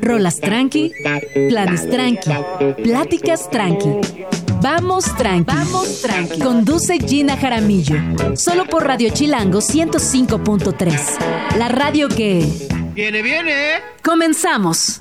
Rolas tranqui, planes tranqui, pláticas tranqui. Vamos tranqui. Vamos tranqui. Conduce Gina Jaramillo. Solo por Radio Chilango 105.3. La radio que. Viene, viene. Comenzamos.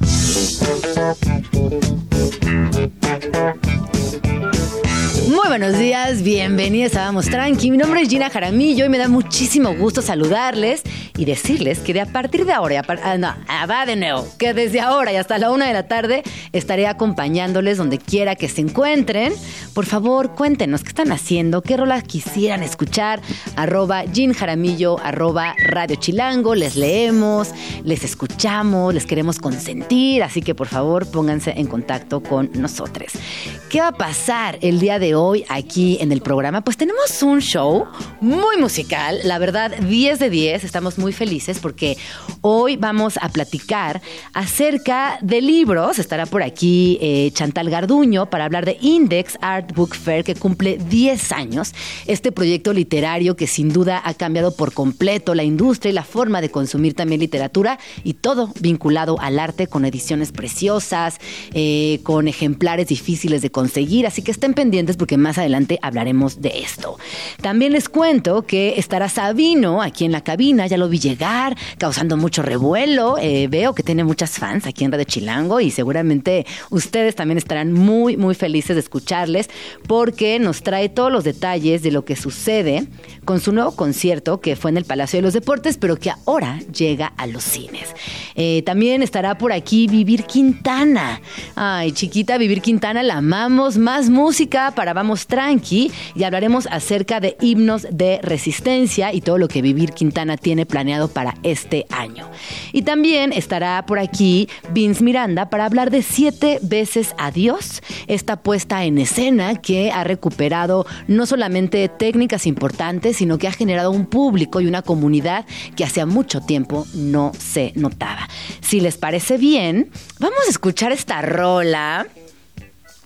Muy buenos días, bienvenidos a Vamos Tranqui. Mi nombre es Gina Jaramillo y me da muchísimo gusto saludarles y decirles que de a partir de ahora, ah, no, ah, va de nuevo, que desde ahora y hasta la una de la tarde estaré acompañándoles donde quiera que se encuentren. Por favor, cuéntenos qué están haciendo, qué rolas quisieran escuchar. Arroba Gin Jaramillo, arroba Radio Chilango, les leemos, les escuchamos, les queremos consentir, así que por favor pónganse en contacto con nosotros. ¿Qué va a pasar el día de hoy aquí en el programa? Pues tenemos un show muy musical, la verdad 10 de 10, estamos muy felices porque hoy vamos a platicar acerca de libros, estará por aquí eh, Chantal Garduño para hablar de Index Art Book Fair que cumple 10 años, este proyecto literario que sin duda ha cambiado por completo la industria y la forma de consumir también literatura y todo vinculado al arte con ediciones preciosas, eh, con ejemplares difíciles de conseguir, así que estén pendientes porque más adelante hablaremos de esto. También les cuento que estará Sabino aquí en la cabina, ya lo vi llegar, causando mucho revuelo. Eh, veo que tiene muchas fans aquí en Radio Chilango y seguramente ustedes también estarán muy, muy felices de escucharles porque nos trae todos los detalles de lo que sucede con su nuevo concierto que fue en el Palacio de los Deportes, pero que ahora llega a los cines. Eh, también estará por aquí Vivir Quintana. Ay, chiquita, Vivir Quintana la amamos más música para Vamos Tranqui y hablaremos acerca de himnos de resistencia y todo lo que Vivir Quintana tiene planeado para este año. Y también estará por aquí Vince Miranda para hablar de Siete veces Adiós, esta puesta en escena que ha recuperado no solamente técnicas importantes, sino que ha generado un público y una comunidad que hacía mucho tiempo no se notaba. Si les parece bien, vamos a escuchar esta rola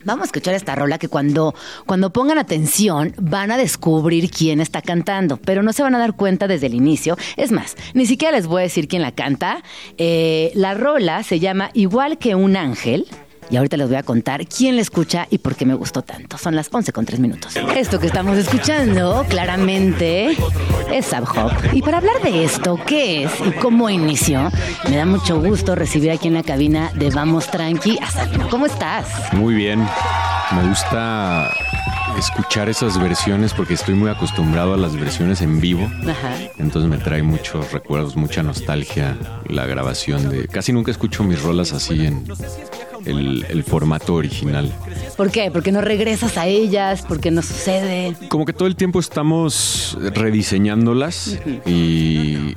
Vamos a escuchar esta rola que cuando, cuando pongan atención van a descubrir quién está cantando, pero no se van a dar cuenta desde el inicio. Es más, ni siquiera les voy a decir quién la canta. Eh, la rola se llama Igual que un ángel y ahorita les voy a contar quién la escucha y por qué me gustó tanto. Son las 11 con 3 minutos. Esto que estamos escuchando claramente es Subhop. Y para hablar de esto, qué es y cómo inició, me da mucho gusto recibir aquí en la cabina de Vamos Tranqui a Sabino. ¿Cómo estás? Muy bien. Me gusta escuchar esas versiones porque estoy muy acostumbrado a las versiones en vivo. Ajá. Entonces me trae muchos recuerdos, mucha nostalgia la grabación de... Casi nunca escucho mis rolas así en, el, formato original. ¿Por qué? ¿Porque no regresas a ellas? ¿Porque no sucede? Como que todo el tiempo estamos rediseñándolas y,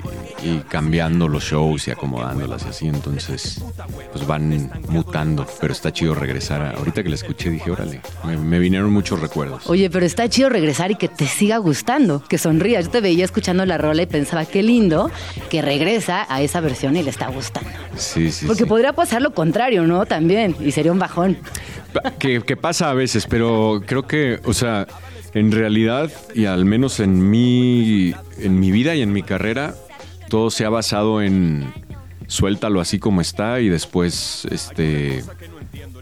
cambiando los shows y acomodándolas y así, entonces pues van mutando, pero está chido regresar. Ahorita que la escuché dije, órale, me, vinieron muchos recuerdos. Oye, pero está chido regresar y que te siga gustando, que sonrías. Yo te veía escuchando la rola y pensaba, qué lindo que regresa a esa versión y le está gustando. Sí, sí. Porque podría pasar lo contrario, ¿no? También y sería un bajón. Que, pasa a veces, pero creo que, o sea, en realidad, y al menos en mi, en mi vida y en mi carrera, todo se ha basado en suéltalo así como está y después este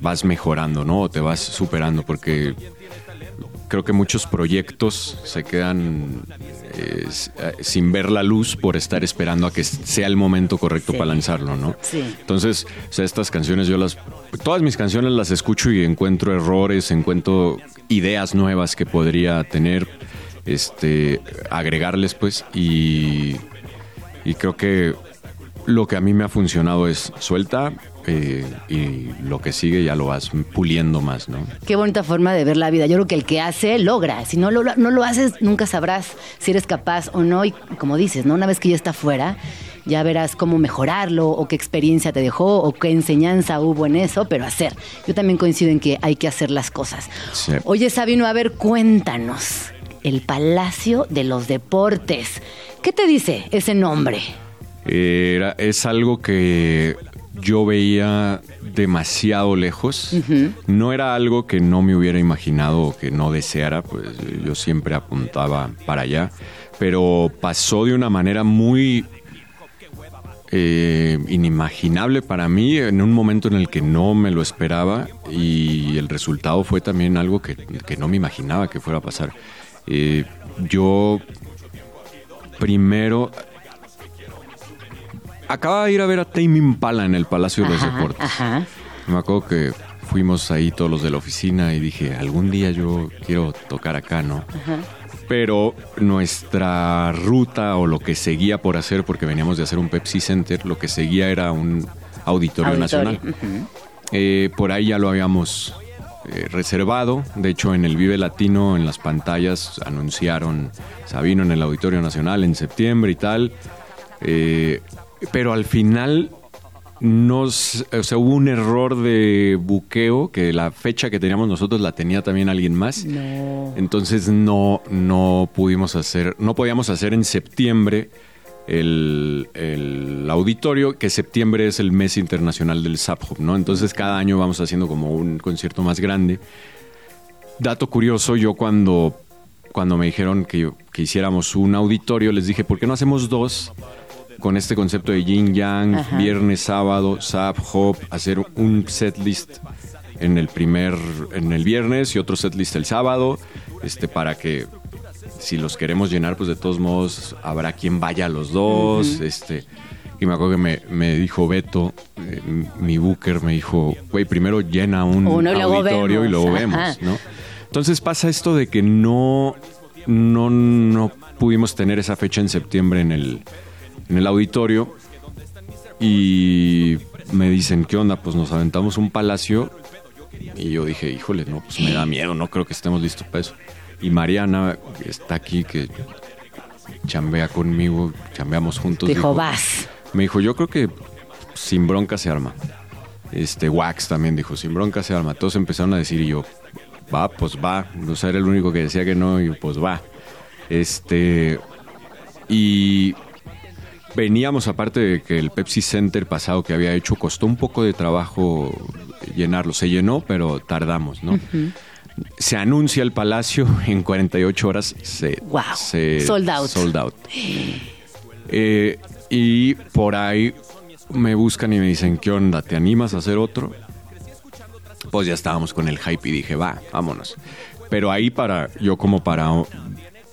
vas mejorando, ¿no? O te vas superando, porque creo que muchos proyectos se quedan eh, sin ver la luz por estar esperando a que sea el momento correcto para lanzarlo, ¿no? Sí. Entonces, o sea, estas canciones yo las, todas mis canciones las escucho y encuentro errores, encuentro ideas nuevas que podría tener, este, agregarles, pues, y, y creo que lo que a mí me ha funcionado es suelta, eh, y lo que sigue ya lo vas puliendo más, ¿no? Qué bonita forma de ver la vida. Yo creo que el que hace, logra. Si no lo, no lo haces, nunca sabrás si eres capaz o no. Y como dices, ¿no? Una vez que ya está fuera, ya verás cómo mejorarlo o qué experiencia te dejó o qué enseñanza hubo en eso, pero hacer. Yo también coincido en que hay que hacer las cosas. Oye, Sabino, a ver, cuéntanos. El Palacio de los Deportes. ¿Qué te dice ese nombre? Era, es algo que yo veía demasiado lejos. No era algo que no me hubiera imaginado o que no deseara, pues yo siempre apuntaba para allá, pero pasó de una manera muy eh, inimaginable para mí en un momento en el que no me lo esperaba y el resultado fue también algo que, que no me imaginaba que fuera a pasar. Eh, yo primero acaba de ir a ver a Tame Impala en el Palacio de los Deportes. Me acuerdo que fuimos ahí todos los de la oficina y dije, algún día yo quiero tocar acá, ¿no? Pero nuestra ruta o lo que seguía por hacer, porque veníamos de hacer un Pepsi Center, lo que seguía era un auditorio, nacional. Eh, por ahí ya lo habíamos eh, reservado. De hecho, en el Vive Latino, en las pantallas, anunciaron Sabino en el Auditorio Nacional en septiembre y tal. Eh, pero al final nos, o sea, hubo un error de buqueo que la fecha que teníamos nosotros la tenía también alguien más. Entonces no, no pudimos hacer, no podíamos hacer en septiembre el, el, auditorio, que septiembre es el mes internacional del Zap ¿no? Entonces cada año vamos haciendo como un concierto más grande. Dato curioso, yo cuando, cuando me dijeron que, que hiciéramos un auditorio, les dije, ¿por qué no hacemos dos? Con este concepto de yin yang, viernes, sábado, zap, hop, hacer un set list en el primer, en el viernes y otro set list el sábado, este, para que si los queremos llenar, pues de todos modos habrá quien vaya a los dos, este. Y me acuerdo que me, dijo Beto, eh, mi booker, me dijo, güey, primero llena un auditorio y luego vemos, ¿no? Entonces pasa esto de que no, no, no pudimos tener esa fecha en septiembre en el, en el auditorio y me dicen, ¿qué onda? Pues nos aventamos un palacio y yo dije, híjole, no, pues me da miedo, no creo que estemos listos para eso. Y Mariana está aquí que chambea conmigo, chambeamos juntos. Dijo, vas. Me dijo, yo creo que sin bronca se arma. Este, Wax también dijo, sin bronca se arma. Todos empezaron a decir y yo, va, pues va. O sea, era el único que decía que no y pues va. Este, y Veníamos, aparte de que el Pepsi Center pasado que había hecho, costó un poco de trabajo llenarlo. Se llenó, pero tardamos, ¿no? Se anuncia el Palacio, en 48 horas se... sold out. Sold out. Eh, y por ahí me buscan y me dicen, ¿qué onda? ¿Te animas a hacer otro? Pues ya estábamos con el hype y dije, va, vámonos. Pero ahí para, yo como para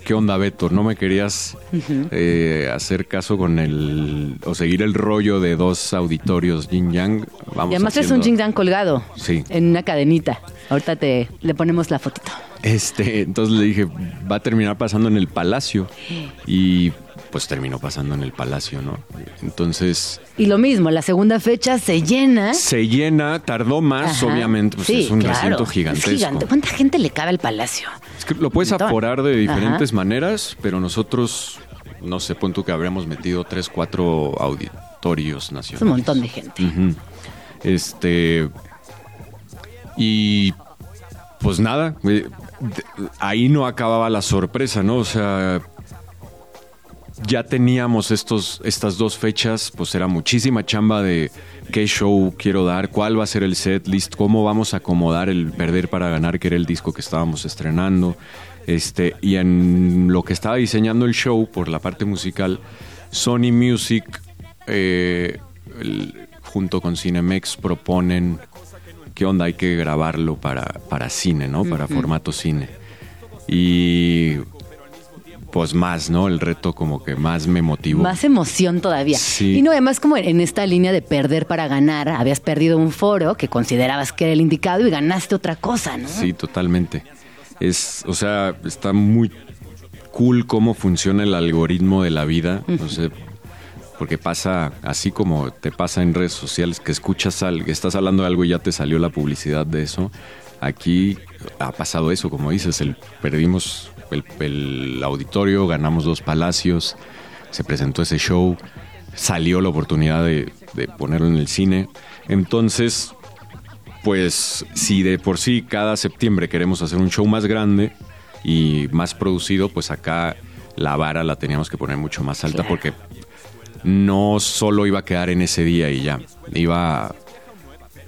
¿Qué onda, Beto? ¿No me querías eh, hacer caso con el. o seguir el rollo de dos auditorios Yin Yang? Vamos y además es un Yin Yang colgado. Sí. En una cadenita. Ahorita te le ponemos la fotito. Este, entonces le dije, va a terminar pasando en el palacio. Y pues terminó pasando en el palacio, ¿no? Entonces. Y lo mismo, la segunda fecha se llena. Se llena, tardó más, obviamente, pues es un recinto gigantesco. ¿Cuánta gente le cabe al palacio? Es que lo puedes aforar de diferentes maneras, pero nosotros, no sé, pon tú que habríamos metido tres, cuatro auditorios nacionales. Es un montón de gente. Este. Y. Pues nada, eh, ahí no acababa la sorpresa, ¿no? O sea, ya teníamos estos, estas dos fechas, pues era muchísima chamba de qué show quiero dar, cuál va a ser el set list, cómo vamos a acomodar el Perder para Ganar, que era el disco que estábamos estrenando. Este, y en lo que estaba diseñando el show por la parte musical, Sony Music eh, junto con Cinemex proponen qué onda hay que grabarlo para, para cine, ¿no? Para formato cine. Y pues más, ¿no? El reto como que más me motivó. Más emoción todavía. Sí. Y no, además como en esta línea de perder para ganar, habías perdido un foro que considerabas que era el indicado y ganaste otra cosa, ¿no? Sí, totalmente. Es, o sea, está muy cool cómo funciona el algoritmo de la vida. No sé, porque pasa así como te pasa en redes sociales que escuchas algo, estás hablando de algo y ya te salió la publicidad de eso. Aquí ha pasado eso, como dices, el perdimos el, auditorio, ganamos dos palacios, se presentó ese show, salió la oportunidad de, ponerlo en el cine. Entonces, pues si de por sí cada septiembre queremos hacer un show más grande y más producido, pues acá la vara la teníamos que poner mucho más alta porque no solo iba a quedar en ese día y ya, iba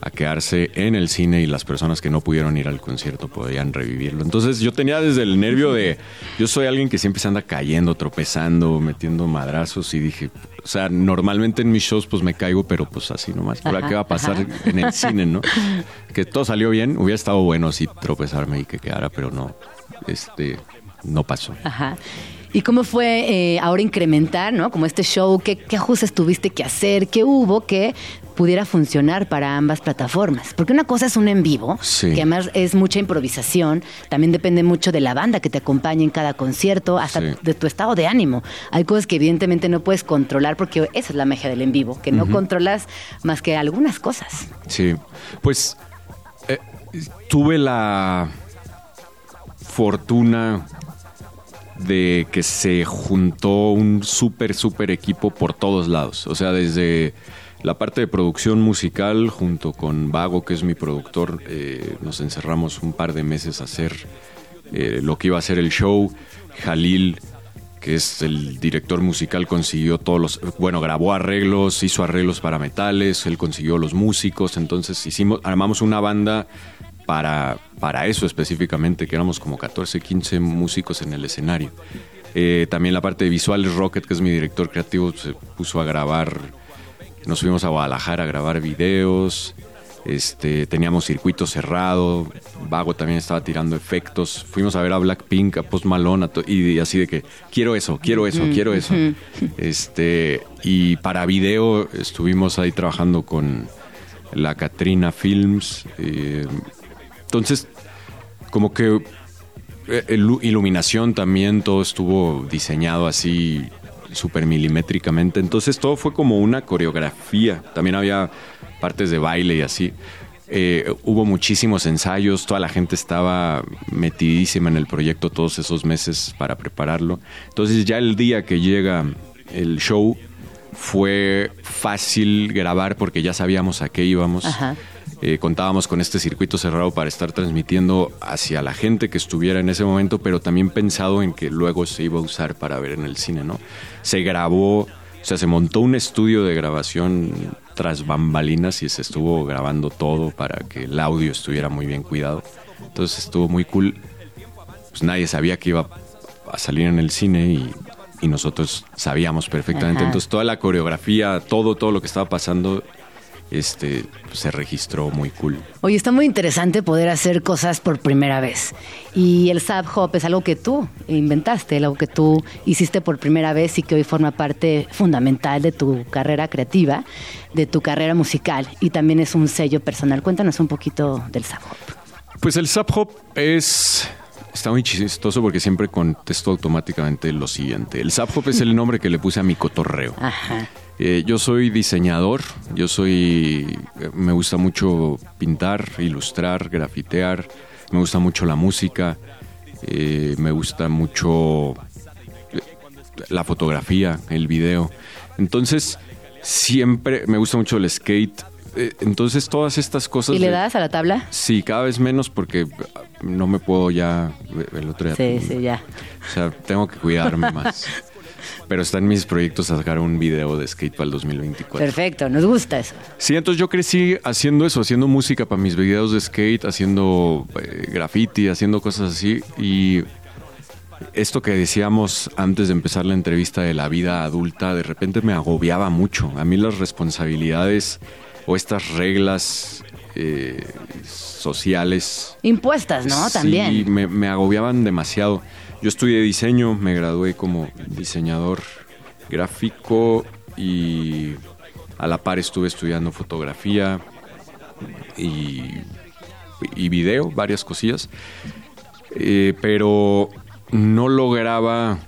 a quedarse en el cine y las personas que no pudieron ir al concierto podían revivirlo. Entonces yo tenía desde el nervio de, yo soy alguien que siempre se anda cayendo, tropezando, metiendo madrazos y dije, o sea, normalmente en mis shows pues me caigo, pero pues así nomás. ¿Ahora qué va a pasar en el cine, no? Que todo salió bien, hubiera estado bueno así tropezarme y que quedara, pero no, este, no pasó. Ajá. ¿Y cómo fue eh, ahora incrementar, ¿no? Como este show, ¿qué, ¿qué, ajustes tuviste que hacer? ¿Qué hubo que pudiera funcionar para ambas plataformas? Porque una cosa es un en vivo, que además es mucha improvisación, también depende mucho de la banda que te acompañe en cada concierto, hasta de tu estado de ánimo. Hay cosas que evidentemente no puedes controlar porque esa es la magia del en vivo, que no controlas más que algunas cosas. Sí, pues eh, tuve la fortuna de que se juntó un súper, súper equipo por todos lados. O sea, desde la parte de producción musical, junto con Vago, que es mi productor, eh, nos encerramos un par de meses a hacer eh, lo que iba a ser el show. Jalil, que es el director musical, consiguió todos los. Bueno, grabó arreglos, hizo arreglos para metales, él consiguió los músicos. Entonces hicimos, armamos una banda para, para eso específicamente, que éramos como 14, 15 músicos en el escenario. Eh, también la parte de visuales, Rocket, que es mi director creativo, se puso a grabar, nos fuimos a Guadalajara a grabar videos, este, teníamos circuito cerrado, Vago también estaba tirando efectos, fuimos a ver a Blackpink, a Post Malone, y así de que quiero eso, quiero eso, quiero eso. Este, y para video estuvimos ahí trabajando con la Katrina Films, eh, entonces, como que eh, iluminación también, todo estuvo diseñado así súper milimétricamente. Entonces todo fue como una coreografía. También había partes de baile y así. Eh, hubo muchísimos ensayos, toda la gente estaba metidísima en el proyecto todos esos meses para prepararlo. Entonces ya el día que llega el show fue fácil grabar porque ya sabíamos a qué íbamos. Ajá. Eh, contábamos con este circuito cerrado para estar transmitiendo hacia la gente que estuviera en ese momento, pero también pensado en que luego se iba a usar para ver en el cine, ¿no? Se grabó, o sea, se montó un estudio de grabación tras bambalinas y se estuvo grabando todo para que el audio estuviera muy bien cuidado. Entonces estuvo muy cool. Pues nadie sabía que iba a salir en el cine y, nosotros sabíamos perfectamente. Entonces toda la coreografía, todo, todo lo que estaba pasando este, se registró muy cool. Oye, está muy interesante poder hacer cosas por primera vez. Y el Sub Hop es algo que tú inventaste, algo que tú hiciste por primera vez y que hoy forma parte fundamental de tu carrera creativa, de tu carrera musical y también es un sello personal. Cuéntanos un poquito del Sub Hop. Pues el Sub Hop es Está muy chistoso porque siempre contesto automáticamente lo siguiente. El Sub Hop es el nombre que le puse a mi cotorreo. Ajá. Eh, yo soy diseñador, yo soy, me gusta mucho pintar, ilustrar, grafitear, me gusta mucho la música, eh, me gusta mucho eh, la fotografía, el video. Entonces, siempre me gusta mucho el skate. Entonces, todas estas cosas... ¿Y le das a la tabla? Sí, cada vez menos porque no me puedo ya... El otro día... Sí, sí, ya. O sea, tengo que cuidarme más. Pero está en mis proyectos sacar un video de skate para el 2024. Perfecto, nos gusta eso. Sí, entonces yo crecí haciendo eso, haciendo música para mis videos de skate, haciendo eh, graffiti, haciendo cosas así. Y esto que decíamos antes de empezar la entrevista de la vida adulta, de repente me agobiaba mucho. A mí las responsabilidades o estas reglas eh, sociales. Impuestas, ¿no? También. Sí, me, me agobiaban demasiado. Yo estudié diseño, me gradué como diseñador gráfico y a la par estuve estudiando fotografía y, video, varias cosillas, eh, pero no lograba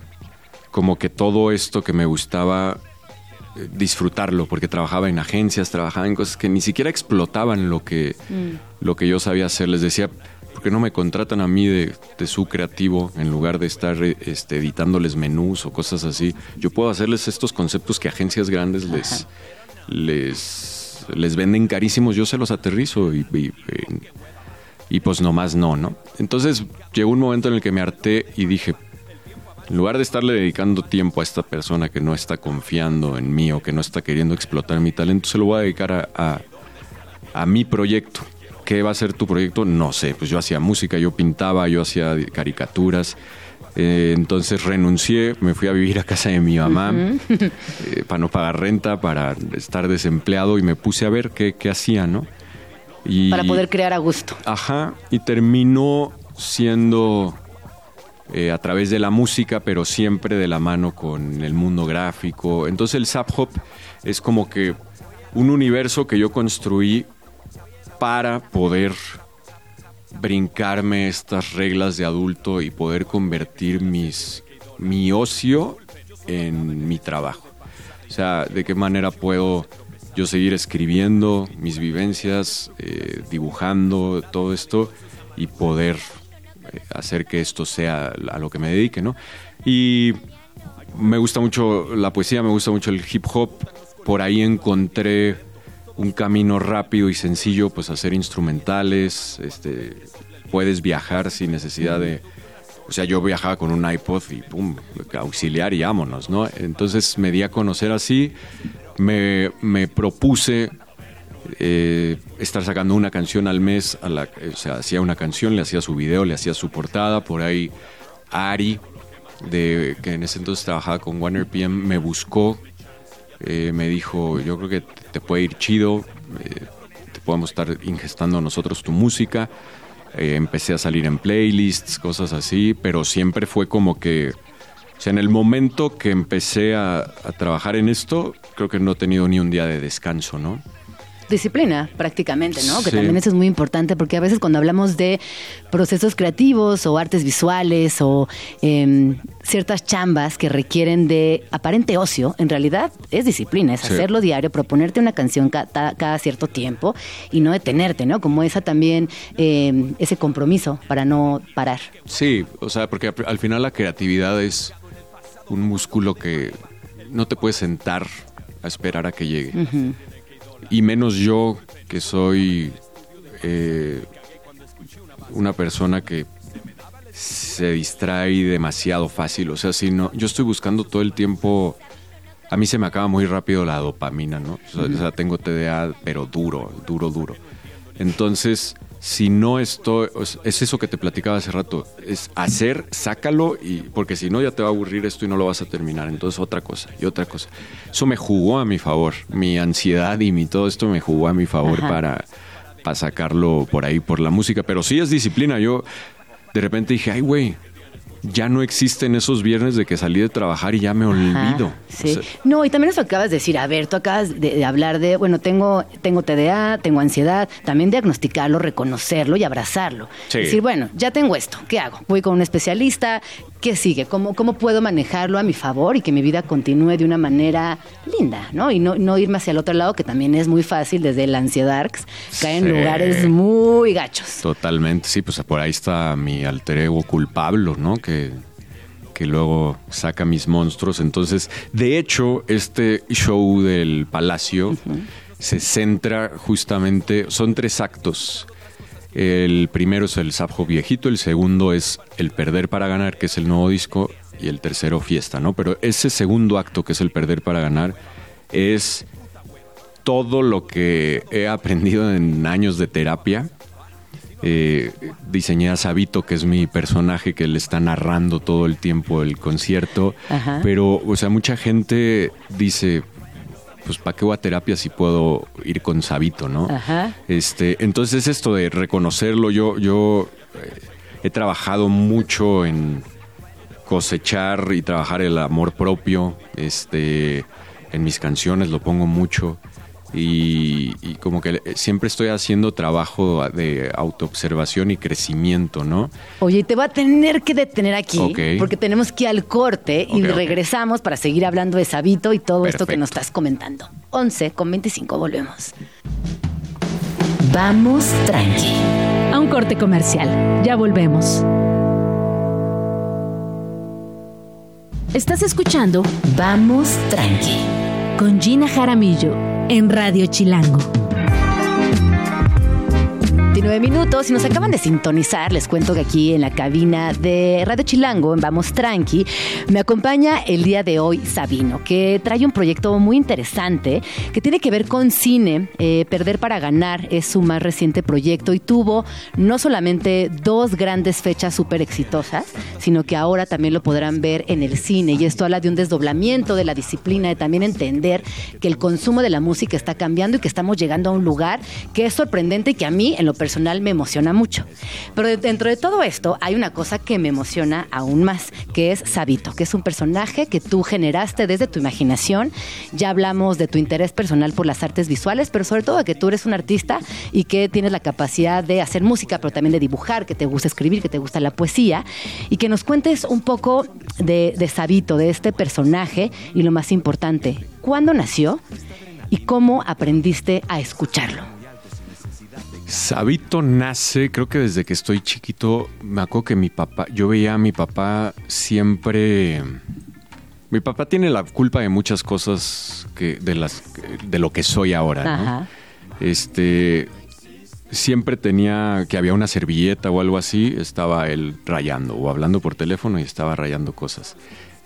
como que todo esto que me gustaba eh, disfrutarlo, porque trabajaba en agencias, trabajaba en cosas que ni siquiera explotaban lo que, mm. lo que yo sabía hacer. Les decía, qué no me contratan a mí de, su creativo en lugar de estar este, editándoles menús o cosas así? Yo puedo hacerles estos conceptos que agencias grandes les, les, les venden carísimos, yo se los aterrizo y, y, y, pues nomás no, ¿no? Entonces llegó un momento en el que me harté y dije, en lugar de estarle dedicando tiempo a esta persona que no está confiando en mí o que no está queriendo explotar mi talento, se lo voy a dedicar a a mi proyecto. ¿Qué va a ser tu proyecto? No sé. Pues yo hacía música, yo pintaba, yo hacía caricaturas. Eh, entonces renuncié, me fui a vivir a casa de mi mamá eh, para no pagar renta, para estar desempleado y me puse a ver qué, qué hacía, ¿no? Y, para poder crear a gusto. Ajá, y terminó siendo eh, a través de la música, pero siempre de la mano con el mundo gráfico. Entonces el Zap Hop es como que un universo que yo construí para poder brincarme estas reglas de adulto y poder convertir mis, mi ocio en mi trabajo. O sea, de qué manera puedo yo seguir escribiendo mis vivencias, eh, dibujando todo esto y poder eh, hacer que esto sea a lo que me dedique, ¿no? Y me gusta mucho la poesía, me gusta mucho el hip hop. Por ahí encontré un camino rápido y sencillo, pues hacer instrumentales, este, puedes viajar sin necesidad de... O sea, yo viajaba con un iPod y pum, auxiliar y vámonos, ¿no? Entonces me di a conocer así, me, me propuse eh, estar sacando una canción al mes, o sea, hacía una canción, le hacía su video, le hacía su portada, por ahí Ari, de, que en ese entonces trabajaba con Warner PM, me buscó, eh, me dijo, yo creo que te puede ir chido, eh, te podemos estar ingestando nosotros tu música. Eh, empecé a salir en playlists, cosas así, pero siempre fue como que, en el momento que empecé a, a trabajar en esto, creo que no he tenido ni un día de descanso, ¿no? Disciplina prácticamente, ¿no? Que también eso es muy importante porque a veces cuando hablamos de procesos creativos o artes visuales o em, ciertas chambas que requieren de aparente ocio, en realidad es disciplina, es hacerlo diario, proponerte una canción cada, cierto tiempo y no detenerte, ¿no? Como esa también, em, ese compromiso para no parar. Sí, o sea, porque al final la creatividad es un músculo que no te puedes sentar a esperar a que llegue y menos yo que soy eh, una persona que se distrae demasiado fácil. O sea, si no, yo estoy buscando todo el tiempo. A mí se me acaba muy rápido la dopamina, ¿no? O sea, tengo TDA, pero duro, duro, duro. Entonces, si no estoy, es eso que te platicaba hace rato, es hacer, sácalo, y porque si no ya te va a aburrir esto y no lo vas a terminar. Entonces otra cosa y otra cosa. Eso me jugó a mi favor, mi ansiedad y mi todo esto me jugó a mi favor para, para sacarlo por ahí, por la música. Pero sí es disciplina. Yo de repente dije, ay güey, ya no existen esos viernes de que salí de trabajar y ya me olvido. sí. no, y también eso acabas de decir, a ver, tú acabas de, hablar de, bueno, tengo, tengo TDA, tengo ansiedad, también diagnosticarlo, reconocerlo y abrazarlo. Decir, bueno, ya tengo esto, ¿qué hago? Voy con un especialista, ¿qué sigue? ¿Cómo, ¿Cómo puedo manejarlo a mi favor y que mi vida continúe de una manera linda, ¿no? Y no, no irme hacia el otro lado, que también es muy fácil desde la ansiedad, cae en lugares muy gachos. Totalmente, sí, pues por ahí está mi alter ego culpable, ¿no? Que, que luego saca mis monstruos. Entonces, de hecho, este show del Palacio se centra justamente, son tres actos. El primero es el Sapjo viejito, el segundo es el Perder para ganar, que es el nuevo disco, y el tercero Fiesta, ¿no? Pero ese segundo acto, que es el Perder para ganar, es todo lo que he aprendido en años de terapia. Eh, diseñé a Sabito, que es mi personaje que le está narrando todo el tiempo el concierto. Pero, o sea, mucha gente dice, pues ¿para qué voy a terapia si puedo ir con Sabito, no? Ajá. Este, entonces esto de reconocerlo, yo, yo eh, he trabajado mucho en cosechar y trabajar el amor propio, este, en mis canciones lo pongo mucho y, como que siempre estoy haciendo trabajo de autoobservación y crecimiento, ¿no? Oye, te va a tener que detener aquí porque tenemos que ir al corte y regresamos para seguir hablando de Sabito y todo esto que nos estás comentando. 11 con 25 volvemos. Vamos tranqui. A un corte comercial. Ya volvemos. Estás escuchando Vamos tranqui con Gina Jaramillo en Radio Chilango. 19 minutos. Si nos acaban de sintonizar, les cuento que aquí en la cabina de Radio Chilango, en Vamos Tranqui, me acompaña el día de hoy Sabino, que trae un proyecto muy interesante que tiene que ver con cine. Eh, Perder para ganar es su más reciente proyecto y tuvo no solamente dos grandes fechas súper exitosas, sino que ahora también lo podrán ver en el cine. Y esto habla de un desdoblamiento de la disciplina, de también entender que el consumo de la música está cambiando y que estamos llegando a un lugar que es sorprendente y que a mí, en lo personal, me emociona mucho. Pero dentro de todo esto hay una cosa que me emociona aún más, que es Sabito, que es un personaje que tú generaste desde tu imaginación. Ya hablamos de tu interés personal por las artes visuales, pero sobre todo de que tú eres un artista y que tienes la capacidad de hacer música, pero también de dibujar, que te gusta escribir, que te gusta la poesía, y que nos cuentes un poco de, de Sabito, de este personaje, y lo más importante, ¿cuándo nació y cómo aprendiste a escucharlo? Sabito nace, creo que desde que estoy chiquito, me acuerdo que mi papá, yo veía a mi papá siempre. Mi papá tiene la culpa de muchas cosas que, de las de lo que soy ahora, ¿no? Este siempre tenía que había una servilleta o algo así, estaba él rayando o hablando por teléfono y estaba rayando cosas.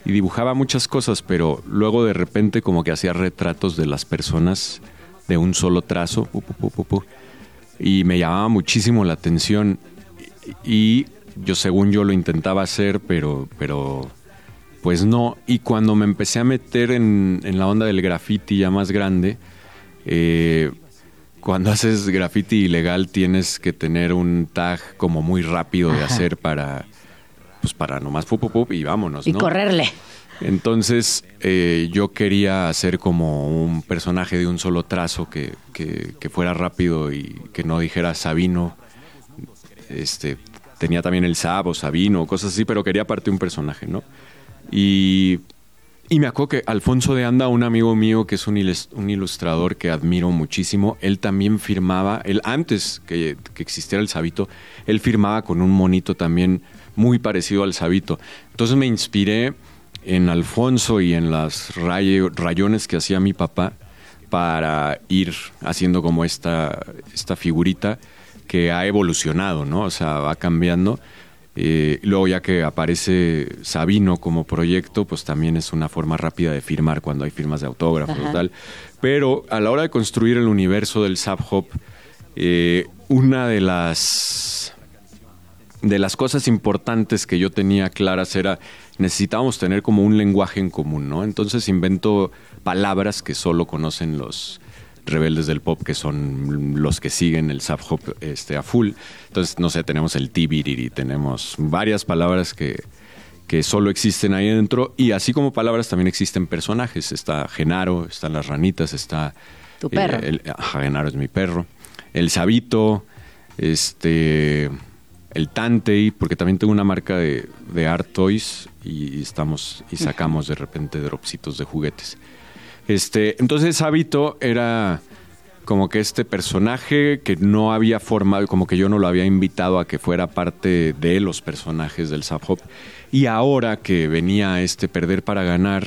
Y dibujaba muchas cosas, pero luego de repente como que hacía retratos de las personas de un solo trazo y me llamaba muchísimo la atención y yo según yo lo intentaba hacer, pero, pero pues no. Y cuando me empecé a meter en, la onda del graffiti ya más grande, eh, cuando haces graffiti ilegal tienes que tener un tag como muy rápido de hacer para, pues para nomás pup, pup, y vámonos. Y correrle. Entonces eh, yo quería hacer como un personaje de un solo trazo que, fuera rápido y que no dijera Sabino. Este, tenía también el Sabo, Sabino, cosas así, pero quería parte un personaje, ¿no? Y, me acuerdo que Alfonso de Anda, un amigo mío que es un, ilustrador que admiro muchísimo, él también firmaba, él antes que, que existiera el Sabito, él firmaba con un monito también muy parecido al Sabito. Entonces me inspiré en Alfonso y en las rayones que hacía mi papá para ir haciendo como esta, esta figurita que ha evolucionado, ¿no? O sea, va cambiando. Eh, luego ya que aparece Sabino como proyecto, pues también es una forma rápida de firmar cuando hay firmas de autógrafos y tal. Pero a la hora de construir el universo del Sub Hop, eh, una de las de las cosas importantes que yo tenía claras era necesitábamos tener como un lenguaje en común, ¿no? Entonces invento palabras que solo conocen los rebeldes del pop, que son los que siguen el sub hop este, a full. Entonces, no sé, tenemos el tibiriri, tenemos varias palabras que, que solo existen ahí dentro y así como palabras también existen personajes. Está Genaro, están las ranitas, está... Tu perro. Eh, Genaro es mi perro. El Sabito, este el Tantei, porque también tengo una marca de, de Art Toys y estamos y sacamos de repente dropsitos de juguetes. Este, entonces Hábito era como que este personaje que no había formado, como que yo no lo había invitado a que fuera parte de los personajes del Sub Hop. Y ahora que venía este Perder para Ganar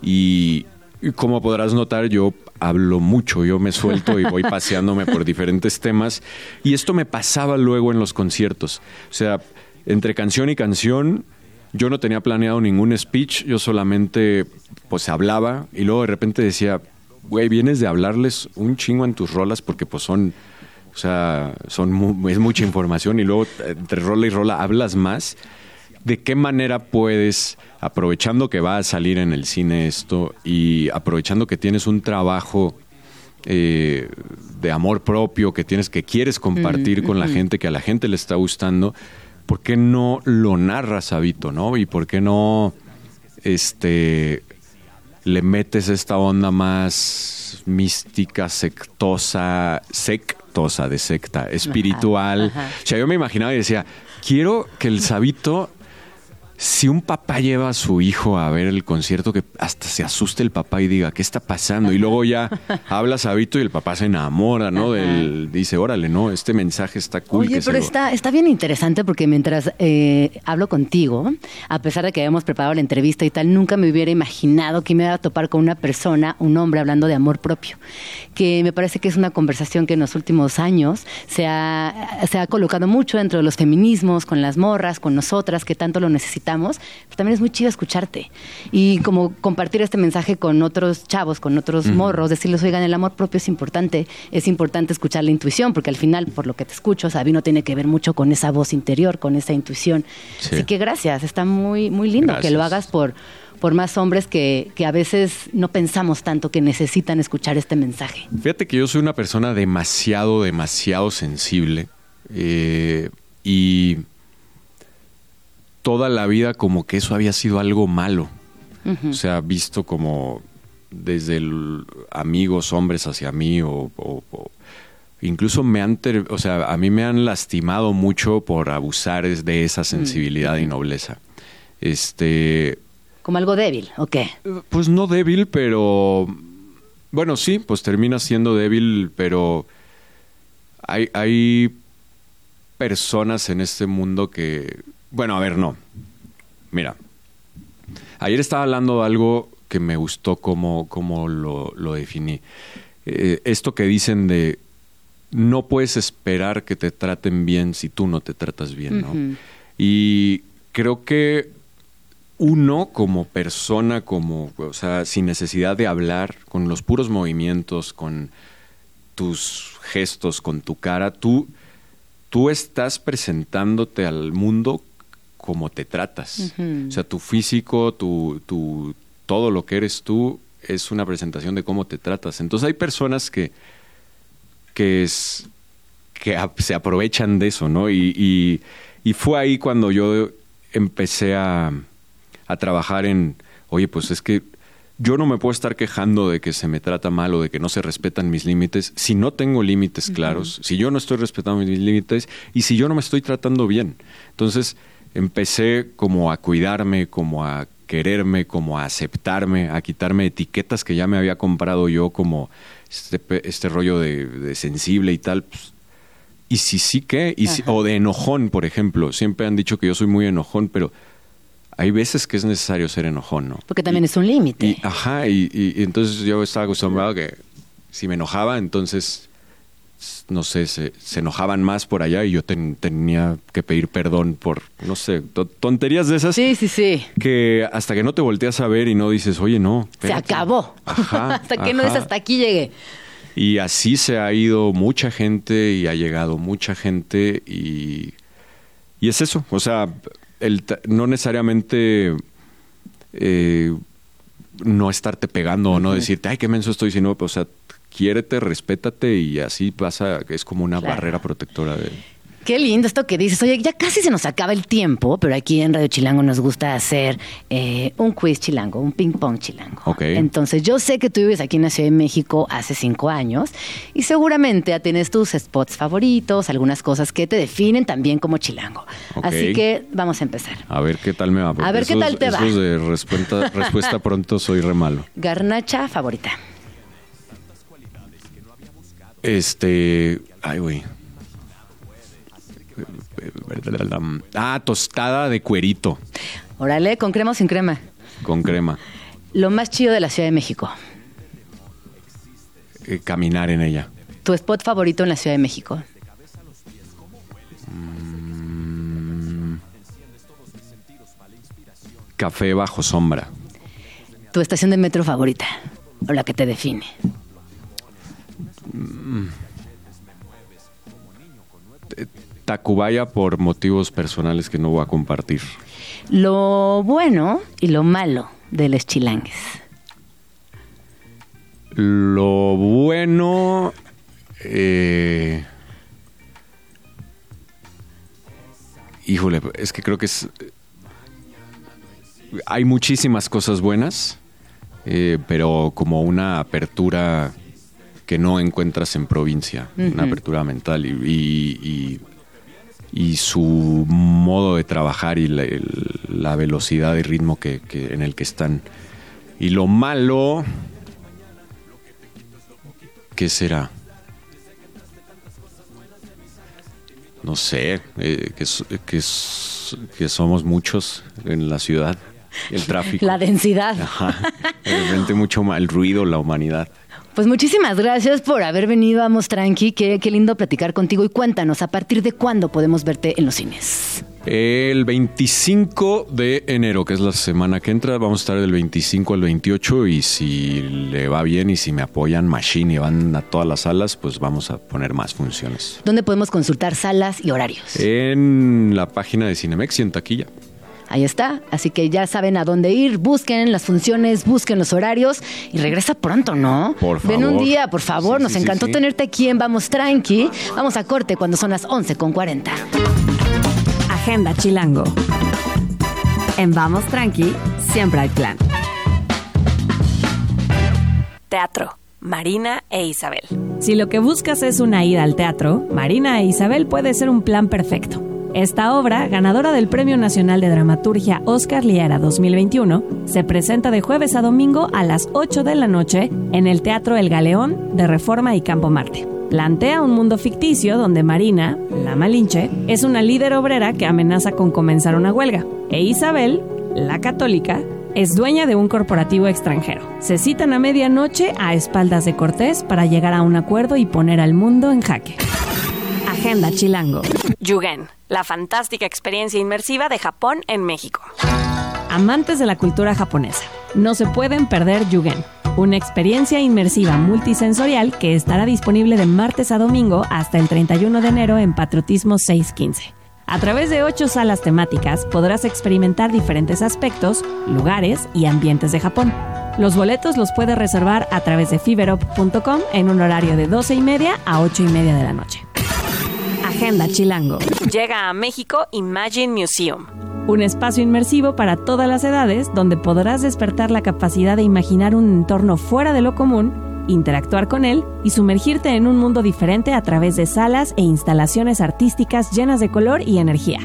y, y como podrás notar, yo hablo mucho, yo me suelto y voy paseándome por diferentes temas. Y esto me pasaba luego en los conciertos. O sea, entre canción y canción, yo no tenía planeado ningún speech, yo solamente pues hablaba y luego de repente decía, güey, vienes de hablarles un chingo en tus rolas porque pues son, o sea, son es mucha información y luego entre rola y rola hablas más. ¿De qué manera puedes aprovechando que va a salir en el cine esto y aprovechando que tienes un trabajo eh, de amor propio que tienes que quieres compartir con la gente que a la gente le está gustando ¿por qué no lo narras Habito, no y por qué no este le metes esta onda más mística sectosa sectosa de secta espiritual o sea yo me imaginaba y decía quiero que el sabito si un papá lleva a su hijo a ver el concierto, que hasta se asuste el papá y diga, ¿qué está pasando? Y luego ya hablas a Vito y el papá se enamora, ¿no? Del, dice, órale, no, este mensaje está cool. Oye, pero está, está bien interesante porque mientras eh, hablo contigo, a pesar de que habíamos preparado la entrevista y tal, nunca me hubiera imaginado que me iba a topar con una persona, un hombre hablando de amor propio, que me parece que es una conversación que en los últimos años se ha, se ha colocado mucho dentro de los feminismos, con las morras, con nosotras, que tanto lo necesitamos pero también es muy chido escucharte y como compartir este mensaje con otros chavos, con otros morros, decirles, oigan, el amor propio es importante, es importante escuchar la intuición, porque al final, por lo que te escucho, Sabino tiene que ver mucho con esa voz interior, con esa intuición. Así que gracias, está muy, muy lindo que lo hagas por por más hombres que, que, a veces no pensamos tanto que necesitan escuchar este mensaje. Fíjate que yo soy una persona demasiado, demasiado sensible eh, y toda la vida como que eso había sido algo malo. O sea, visto como desde amigos, hombres hacia mí o, incluso me han, o sea, a mí me han lastimado mucho por abusar de esa sensibilidad y nobleza. Este, como algo débil, ¿o qué? Pues no débil, pero bueno, sí, pues termina siendo débil, pero hay, hay personas en este mundo que bueno, a ver, no. Mira, ayer estaba hablando de algo que me gustó como, como lo, lo definí. Eh, esto que dicen de no puedes esperar que te traten bien si tú no te tratas bien, ¿no? Y creo que uno como persona, como, o sea, sin necesidad de hablar, con los puros movimientos, con tus gestos, con tu cara, tú, tú estás presentándote al mundo cómo te tratas. O sea, tu físico, tu, tu, todo lo que eres tú es una presentación de cómo te tratas. Entonces hay personas que, que, es, que se aprovechan de eso, ¿no? Y, y, fue ahí cuando yo empecé a, a trabajar en, oye, pues es que yo no me puedo estar quejando de que se me trata mal o de que no se respetan mis límites si no tengo límites claros, si yo no estoy respetando mis límites y si yo no me estoy tratando bien. Entonces, empecé como a cuidarme, como a quererme, como a aceptarme, a quitarme etiquetas que ya me había comprado yo como este, este rollo de, sensible y tal. Pues, y si sí que, y o de enojón, por ejemplo. Siempre han dicho que yo soy muy enojón, pero hay veces que es necesario ser enojón, ¿no? Porque también es un límite. Ajá, y, y, entonces yo estaba acostumbrado a que si me enojaba, entonces no sé, se, enojaban más por allá y yo tenía que pedir perdón por, no sé, tonterías de esas. Sí, sí, sí. Que hasta que no te volteas a ver y no dices, oye, no. Se acabó. hasta que no es hasta aquí llegué. Y así se ha ido mucha gente y ha llegado mucha gente y, y es eso. O sea, el, no necesariamente eh, no estarte pegando o no decirte, ay, qué menso estoy, sino, o sea, quiérete, respétate y así pasa, es como una barrera protectora de... Qué lindo esto que dices. Oye, ya casi se nos acaba el tiempo, pero aquí en Radio Chilango nos gusta hacer eh, un quiz chilango, un ping pong chilango. Entonces, yo sé que tú vives aquí en la Ciudad de México hace cinco años y seguramente tienes tus spots favoritos, algunas cosas que te definen también como chilango. Así que vamos a empezar. A ver qué tal me va. A ver qué tal te va. de respuesta, respuesta pronto soy re malo. Garnacha favorita. Este. Ay, güey. Ah, tostada de cuerito. Órale, ¿con crema o sin crema? Con crema. Lo más chido de la Ciudad de México. Eh, caminar en ella. ¿Tu spot favorito en la Ciudad de México? Mm. café bajo sombra. ¿Tu estación de metro favorita? ¿O la que te define? Tacubaya por motivos personales que no voy a compartir. Lo bueno y lo malo de los chilangues. Lo bueno... Eh, híjole, es que creo que es... Hay muchísimas cosas buenas, eh, pero como una apertura que no encuentras en provincia, una apertura mental y, y su modo de trabajar y la, el- la velocidad y ritmo que, que- en el que están. Y lo malo, ¿qué será? No sé, eh, que, que somos muchos en la ciudad, el tráfico. La densidad. Ajá. De repente mucho mal ruido, la humanidad. Pues muchísimas gracias por haber venido a Vamos Tranqui. Qué, qué lindo platicar contigo. Y cuéntanos, ¿a partir de cuándo podemos verte en los cines? El 25 de enero, que es la semana que entra, vamos a estar del 25 al 28 y si le va bien y si me apoyan Machine y van a todas las salas, pues vamos a poner más funciones. ¿Dónde podemos consultar salas y horarios? En la página de Cinemex y en taquilla. Ahí está. Así que ya saben a dónde ir. Busquen las funciones, busquen los horarios y regresa pronto, ¿no? Por Ven un favor. día, por favor. Sí, Nos sí, encantó sí. tenerte aquí en Vamos Tranqui. Vamos a corte cuando son las 11 con 40. Agenda Chilango. En Vamos Tranqui, siempre hay plan. Teatro. Marina e Isabel. Si lo que buscas es una ida al teatro, Marina e Isabel puede ser un plan perfecto. Esta obra, ganadora del Premio Nacional de Dramaturgia Oscar Liera 2021, se presenta de jueves a domingo a las 8 de la noche en el Teatro El Galeón de Reforma y Campo Marte. Plantea un mundo ficticio donde Marina, la Malinche, es una líder obrera que amenaza con comenzar una huelga, e Isabel, la católica, es dueña de un corporativo extranjero. Se citan a medianoche a espaldas de Cortés para llegar a un acuerdo y poner al mundo en jaque. Agenda Chilango. Yugen. La fantástica experiencia inmersiva de Japón en México. Amantes de la cultura japonesa, no se pueden perder Yugen, una experiencia inmersiva multisensorial que estará disponible de martes a domingo hasta el 31 de enero en Patriotismo 615. A través de ocho salas temáticas podrás experimentar diferentes aspectos, lugares y ambientes de Japón. Los boletos los puedes reservar a través de fiberop.com en un horario de 12 y media a 8 y media de la noche. Agenda Chilango. Llega a México Imagine Museum. Un espacio inmersivo para todas las edades donde podrás despertar la capacidad de imaginar un entorno fuera de lo común, interactuar con él y sumergirte en un mundo diferente a través de salas e instalaciones artísticas llenas de color y energía.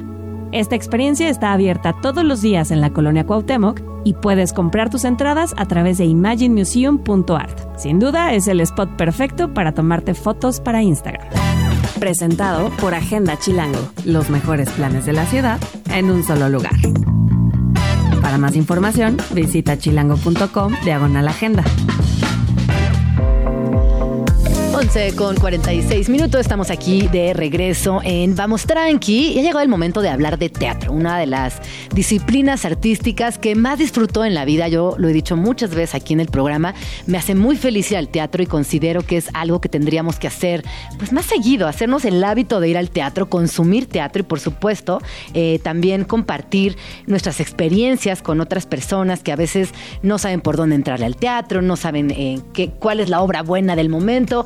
Esta experiencia está abierta todos los días en la colonia Cuauhtémoc y puedes comprar tus entradas a través de imaginemuseum.art. Sin duda es el spot perfecto para tomarte fotos para Instagram. Presentado por Agenda Chilango, los mejores planes de la ciudad en un solo lugar. Para más información, visita chilango.com diagonal agenda. 11 con 46 minutos, estamos aquí de regreso en Vamos Tranqui y ha llegado el momento de hablar de teatro, una de las disciplinas artísticas que más disfruto en la vida. Yo lo he dicho muchas veces aquí en el programa, me hace muy feliz ir al teatro y considero que es algo que tendríamos que hacer pues más seguido, hacernos el hábito de ir al teatro, consumir teatro y por supuesto eh, también compartir nuestras experiencias con otras personas que a veces no saben por dónde entrarle al teatro, no saben eh, qué, cuál es la obra buena del momento.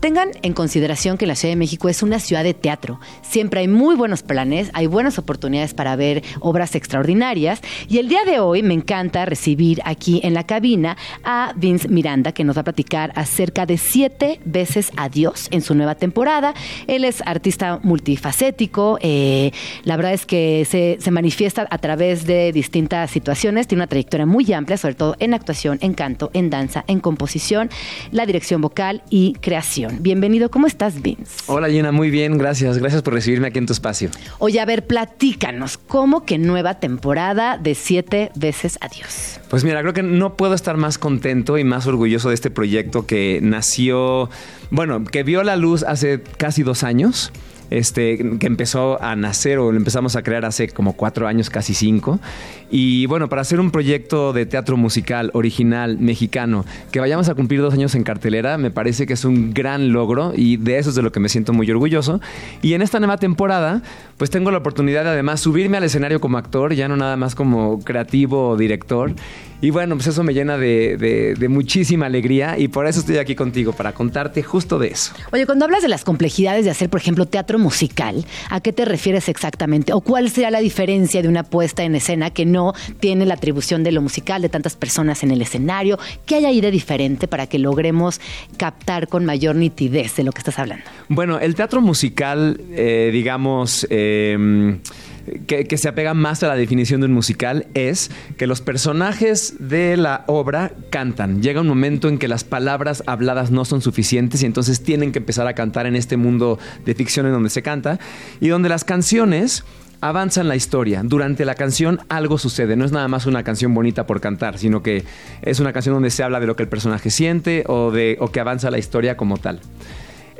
Tengan en consideración que la Ciudad de México es una ciudad de teatro. Siempre hay muy buenos planes, hay buenas oportunidades para ver obras extraordinarias. Y el día de hoy me encanta recibir aquí en la cabina a Vince Miranda, que nos va a platicar acerca de siete veces a Dios en su nueva temporada. Él es artista multifacético. eh, la verdad es que se, se manifiesta a través de distintas situaciones. Tiene una trayectoria muy amplia, sobre todo en actuación, en canto, en danza, en composición, la dirección vocal y creación. Bienvenido, ¿cómo estás, Vince? Hola Gina, muy bien, gracias. Gracias por recibirme aquí en tu espacio. Oye, a ver, platícanos, ¿cómo que nueva temporada de siete veces a Dios? Pues mira, creo que no puedo estar más contento y más orgulloso de este proyecto que nació, bueno, que vio la luz hace casi dos años. Este, que empezó a nacer o lo empezamos a crear hace como cuatro años, casi cinco. Y bueno, para hacer un proyecto de teatro musical original mexicano, que vayamos a cumplir dos años en cartelera, me parece que es un gran logro y de eso es de lo que me siento muy orgulloso. Y en esta nueva temporada, pues tengo la oportunidad de además subirme al escenario como actor, ya no nada más como creativo o director. Y bueno, pues eso me llena de, de- de muchísima alegría y por eso estoy aquí contigo, para contarte justo de eso. Oye, cuando hablas de las complejidades de hacer, por ejemplo, teatro musical, ¿a qué te refieres exactamente? ¿O cuál será la diferencia de una puesta en escena que no tiene la atribución de lo musical, de tantas personas en el escenario? ¿Qué hay ahí de diferente para que logremos captar con mayor nitidez de lo que estás hablando? Bueno, el teatro musical, eh, digamos... Eh, que, se apega más a la definición de un musical es que los personajes de la obra cantan. Llega un momento en que las palabras habladas no son suficientes y entonces tienen que empezar a cantar en este mundo de ficción en donde se canta y donde las canciones avanzan la historia. Durante la canción algo sucede. No es nada más una canción bonita por cantar, sino que es una canción donde se habla de lo que el personaje siente o, de, o que avanza la historia como tal.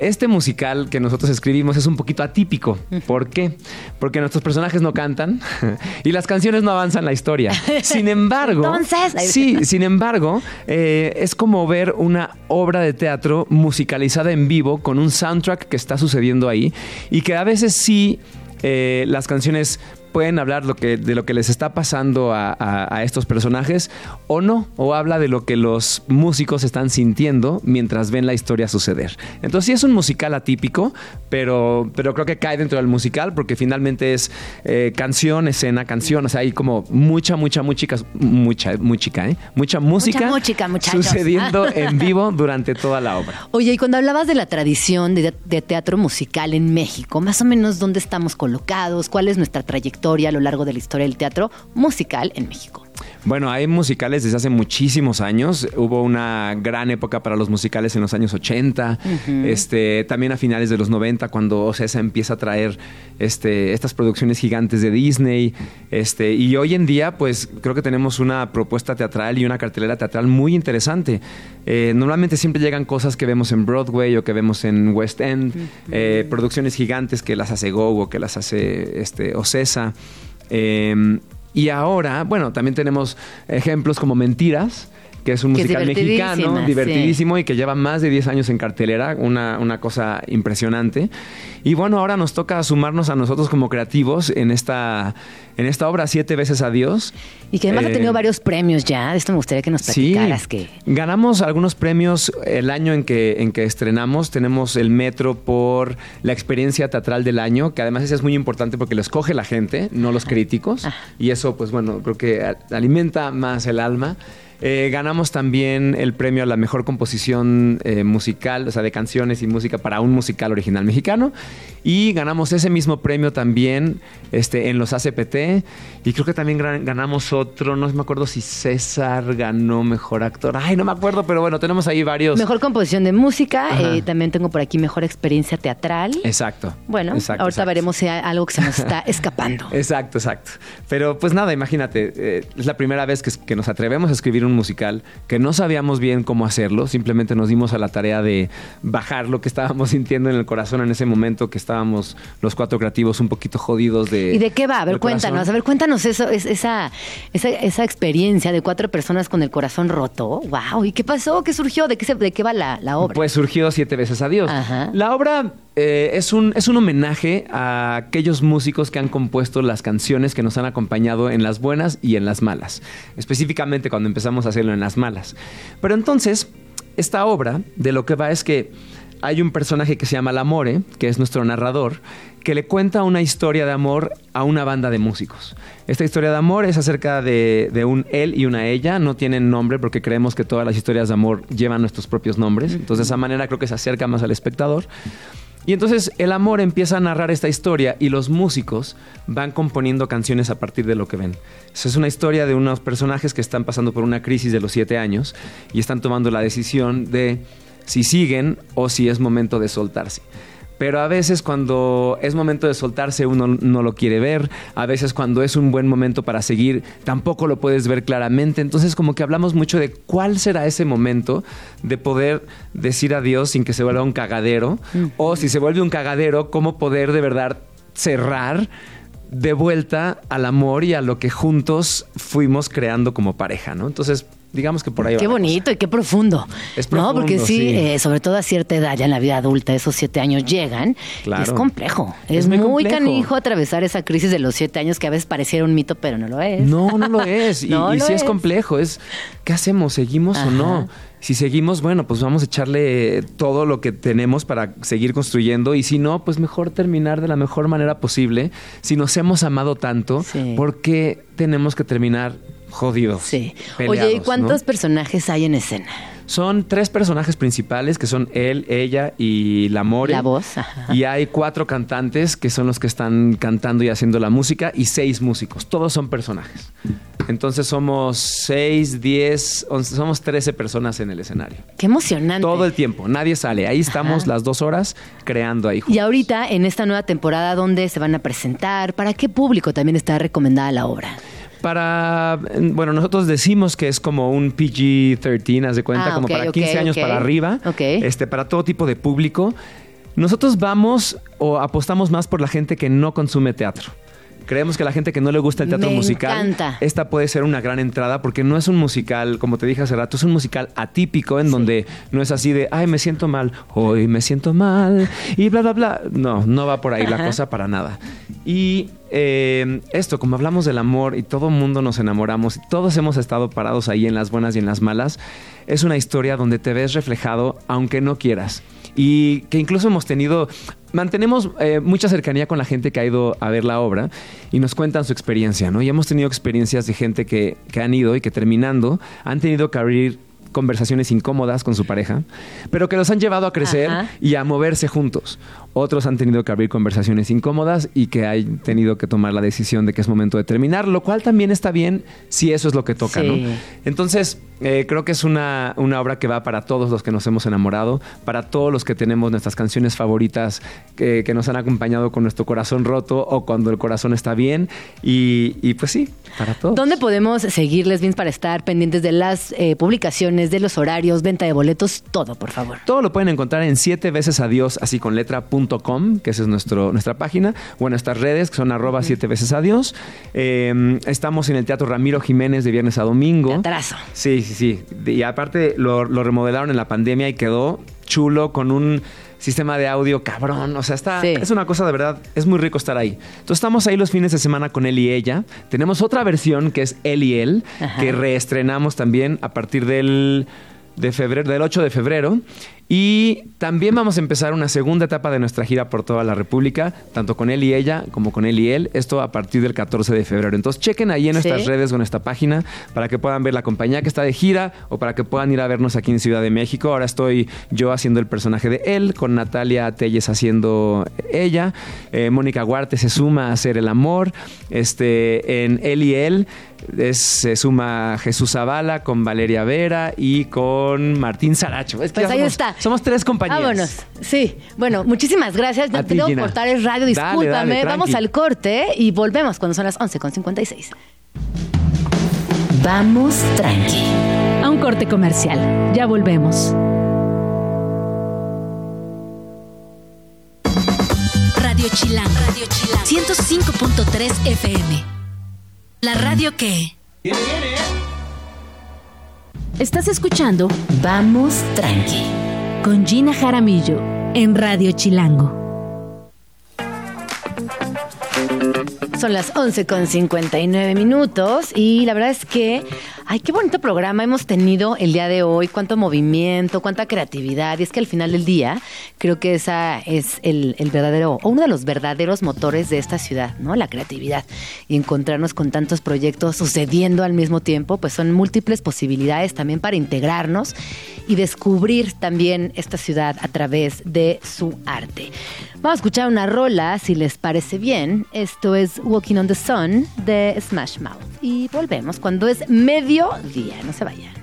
Este musical que nosotros escribimos es un poquito atípico. ¿Por qué? Porque nuestros personajes no cantan y las canciones no avanzan la historia. Sin embargo, Entonces, sí, sin embargo, eh, es como ver una obra de teatro musicalizada en vivo con un soundtrack que está sucediendo ahí y que a veces sí eh, las canciones pueden hablar lo que, de lo que les está pasando a, estos personajes o no, o habla de lo que los músicos están sintiendo mientras ven la historia suceder. Entonces sí es un musical atípico, pero, pero creo que cae dentro del musical porque finalmente es eh, canción, escena, canción, o sea, hay como mucha, mucha, mucha, mucha, muy chica, ¿eh? Mucha música mucha música, sucediendo en vivo durante toda la obra. Oye, y cuando hablabas de la tradición de, de teatro musical en México, más o menos dónde estamos colocados, cuál es nuestra trayectoria a lo largo de la historia del teatro musical en México. Bueno, hay musicales desde hace muchísimos años. Hubo una gran época para los musicales en los años 80, este, también a finales de los 90, cuando Ocesa empieza a traer este, estas producciones gigantes de Disney. Este, y hoy en día, pues creo que tenemos una propuesta teatral y una cartelera teatral muy interesante. Eh, normalmente siempre llegan cosas que vemos en Broadway o que vemos en West End, eh, producciones gigantes que las hace Go o que las hace este, Ocesa. Em, y ahora, bueno, también tenemos ejemplos como Mentiras, que es un musical mexicano, divertidísimo y que lleva más de 10 años en cartelera, una, una, cosa impresionante. Y bueno, ahora nos toca sumarnos a nosotros como creativos en esta, en esta obra, Siete veces a Dios. Y que además ha tenido eh, varios premios ya, esto me gustaría que nos platicaras. que... ganamos algunos premios el año en que, en que estrenamos, tenemos el Metro por la experiencia teatral del año, que además es muy importante porque lo escoge la gente, no los críticos, y eso pues bueno, creo que alimenta más el alma. Eh, ganamos también el premio a la mejor composición eh, musical, o sea, de canciones y música para un musical original mexicano. Y ganamos ese mismo premio también este, en los ACPT. Y creo que también ganamos otro, no me acuerdo si César ganó mejor actor. Ay, no me acuerdo, pero bueno, tenemos ahí varios. Mejor composición de música. Eh, también tengo por aquí mejor experiencia teatral. Exacto. Bueno, ahorita veremos si hay algo que se nos está escapando. Exacto, exacto. Pero pues nada, imagínate, es la primera vez que, que nos atrevemos a escribir un musical que no sabíamos bien cómo hacerlo, simplemente nos dimos a la tarea de bajar lo que estábamos sintiendo en el corazón en ese momento que estábamos los cuatro creativos un poquito jodidos de... ¿Y de qué va? A ver, cuéntanos, a ver, cuéntanos eso, esa, esa, experiencia de cuatro personas con el corazón roto. ¡Wow! ¿Y qué pasó? ¿Qué surgió? ¿De qué, de qué va la, la obra? Pues surgió Siete veces a Dios. La obra eh, es, un, es un homenaje a aquellos músicos que han compuesto las canciones que nos han acompañado en las buenas y en las malas. Específicamente cuando empezamos hacerlo en las malas. Pero entonces, esta obra de lo que va es que hay un personaje que se llama Lamore, que es nuestro narrador, que le cuenta una historia de amor a una banda de músicos. Esta historia de amor es acerca de, de, un él y una ella, no tienen nombre porque creemos que todas las historias de amor llevan nuestros propios nombres, entonces de esa manera creo que se acerca más al espectador. Y entonces el amor empieza a narrar esta historia y los músicos van componiendo canciones a partir de lo que ven. es una historia de unos personajes que están pasando por una crisis de los siete años y están tomando la decisión de si siguen o si es momento de soltarse. Pero a veces cuando es momento de soltarse uno no lo quiere ver, a veces cuando es un buen momento para seguir tampoco lo puedes ver claramente. Entonces como que hablamos mucho de cuál será ese momento de poder decir adiós sin que se vuelva un cagadero o si se vuelve un cagadero, cómo poder de verdad cerrar de vuelta al amor y a lo que juntos fuimos creando como pareja, ¿no? Entonces, digamos que por ahí Qué bonito y qué profundo. Es profundo, ¿no? Porque sí, eh, sobre todo a cierta edad, ya en la vida adulta, esos siete años llegan. Y es complejo. Es, muy, canijo atravesar esa crisis de los siete años que a veces pareciera un mito, pero no lo es. No, no lo es. y, sí es complejo. Es, ¿qué hacemos? ¿Seguimos o no? Si seguimos, bueno, pues vamos a echarle todo lo que tenemos para seguir construyendo y si no, pues mejor terminar de la mejor manera posible. Si nos hemos amado tanto, Sí. ¿por qué tenemos que terminar jodidos? Sí. peleados, Oye, ¿y cuántos no? personajes hay en escena? Son tres personajes principales que son él, ella y la More. La voz, ajá. Y hay cuatro cantantes que son los que están cantando y haciendo la música y seis músicos. Todos son personajes. Entonces somos seis, diez, once, somos trece personas en el escenario. Qué emocionante. Todo el tiempo, nadie sale. Ahí estamos Ajá. las dos horas creando ahí. Y juntos. ahorita, en esta nueva temporada, ¿dónde se van a presentar? ¿Para qué público también está recomendada la obra? Para, bueno, nosotros decimos que es como un PG-13, haz de cuenta, Ah, como para ok, 15 años para arriba, este, para todo tipo de público. Nosotros vamos o apostamos más por la gente que no consume teatro. Creemos que la gente que no le gusta el teatro Me musical, encanta. esta puede ser una gran entrada porque no es un musical, como te dije hace rato, es un musical atípico en donde no es así de, ay, me siento mal, hoy me siento mal y bla, bla, bla. No, no va por ahí la cosa para nada. Y eh, esto, como hablamos del amor y todo mundo nos enamoramos, y todos hemos estado parados ahí en las buenas y en las malas, es una historia donde te ves reflejado aunque no quieras. Y que incluso hemos tenido, mantenemos eh, mucha cercanía con la gente que ha ido a ver la obra y nos cuentan su experiencia, ¿no? Y hemos tenido experiencias de gente que, que han ido y que terminando han tenido que abrir conversaciones incómodas con su pareja, pero que los han llevado a crecer Ajá. y a moverse juntos. Otros han tenido que abrir conversaciones incómodas y que han tenido que tomar la decisión de que es momento de terminar, lo cual también está bien si eso es lo que toca, Sí. ¿no? Entonces, eh, creo que es una, una obra que va para todos los que nos hemos enamorado, para todos los que tenemos nuestras canciones favoritas que, que nos han acompañado con nuestro corazón roto o cuando el corazón está bien. Y, y pues sí, para todos. ¿Dónde podemos seguirles, Vince, para estar pendientes de las eh, publicaciones, de los horarios, venta de boletos, todo, por favor? Todo lo pueden encontrar en siete veces adiós, así con letra punto com, que esa es nuestro, nuestra página, o en nuestras redes, que son arroba siete veces adiós. Eh, estamos en el Teatro Ramiro Jiménez de viernes a domingo. Teatrazo. Sí, sí, sí. Y aparte lo, remodelaron en la pandemia y quedó chulo con un sistema de audio cabrón. O sea, está, es una cosa de verdad, es muy rico estar ahí. Entonces estamos ahí los fines de semana con él y ella. Tenemos otra versión que es él y él, que reestrenamos también a partir del, de febrero, del 8 de febrero. Y también vamos a empezar una segunda etapa de nuestra gira por toda la República, tanto con él y ella como con él y él. Esto a partir del 14 de febrero. Entonces chequen ahí en nuestras Sí. redes o en nuestra página para que puedan ver la compañía que está de gira o para que puedan ir a vernos aquí en Ciudad de México. Ahora estoy yo haciendo el personaje de él, con Natalia Telles haciendo ella. Eh, Mónica Huarte se suma a hacer el amor. Este, en él y él es- se suma Jesús Zavala con Valeria Vera y con Martín Saracho. Es que Pues ahí somos, está. Somos tres compañías. Vámonos. Sí. Bueno, muchísimas gracias. A No ti, te tengo Gina. cortar el radio, discúlpame. dale. Vamos al corte y volvemos cuando son las 11.56. Vamos tranqui. A un corte comercial. Ya volvemos. Radio Chilán. Radio Chilán. 105.3 FM. La radio que... Estás escuchando Vamos tranqui. Con Gina Jaramillo en Radio Chilango. Son las 11 con 59 minutos y la verdad es que, ay, qué bonito programa hemos tenido el día de hoy, cuánto movimiento, cuánta creatividad. Y es que al final del día creo que esa es el, el verdadero, o uno de los verdaderos motores de esta ciudad, ¿no? La creatividad. Y encontrarnos con tantos proyectos sucediendo al mismo tiempo, pues son múltiples posibilidades también para integrarnos y descubrir también esta ciudad a través de su arte. Vamos a escuchar una rola, si les parece bien. Esto es Walking on the Sun de Smash Mouth. Y volvemos cuando es mediodía. No se vayan.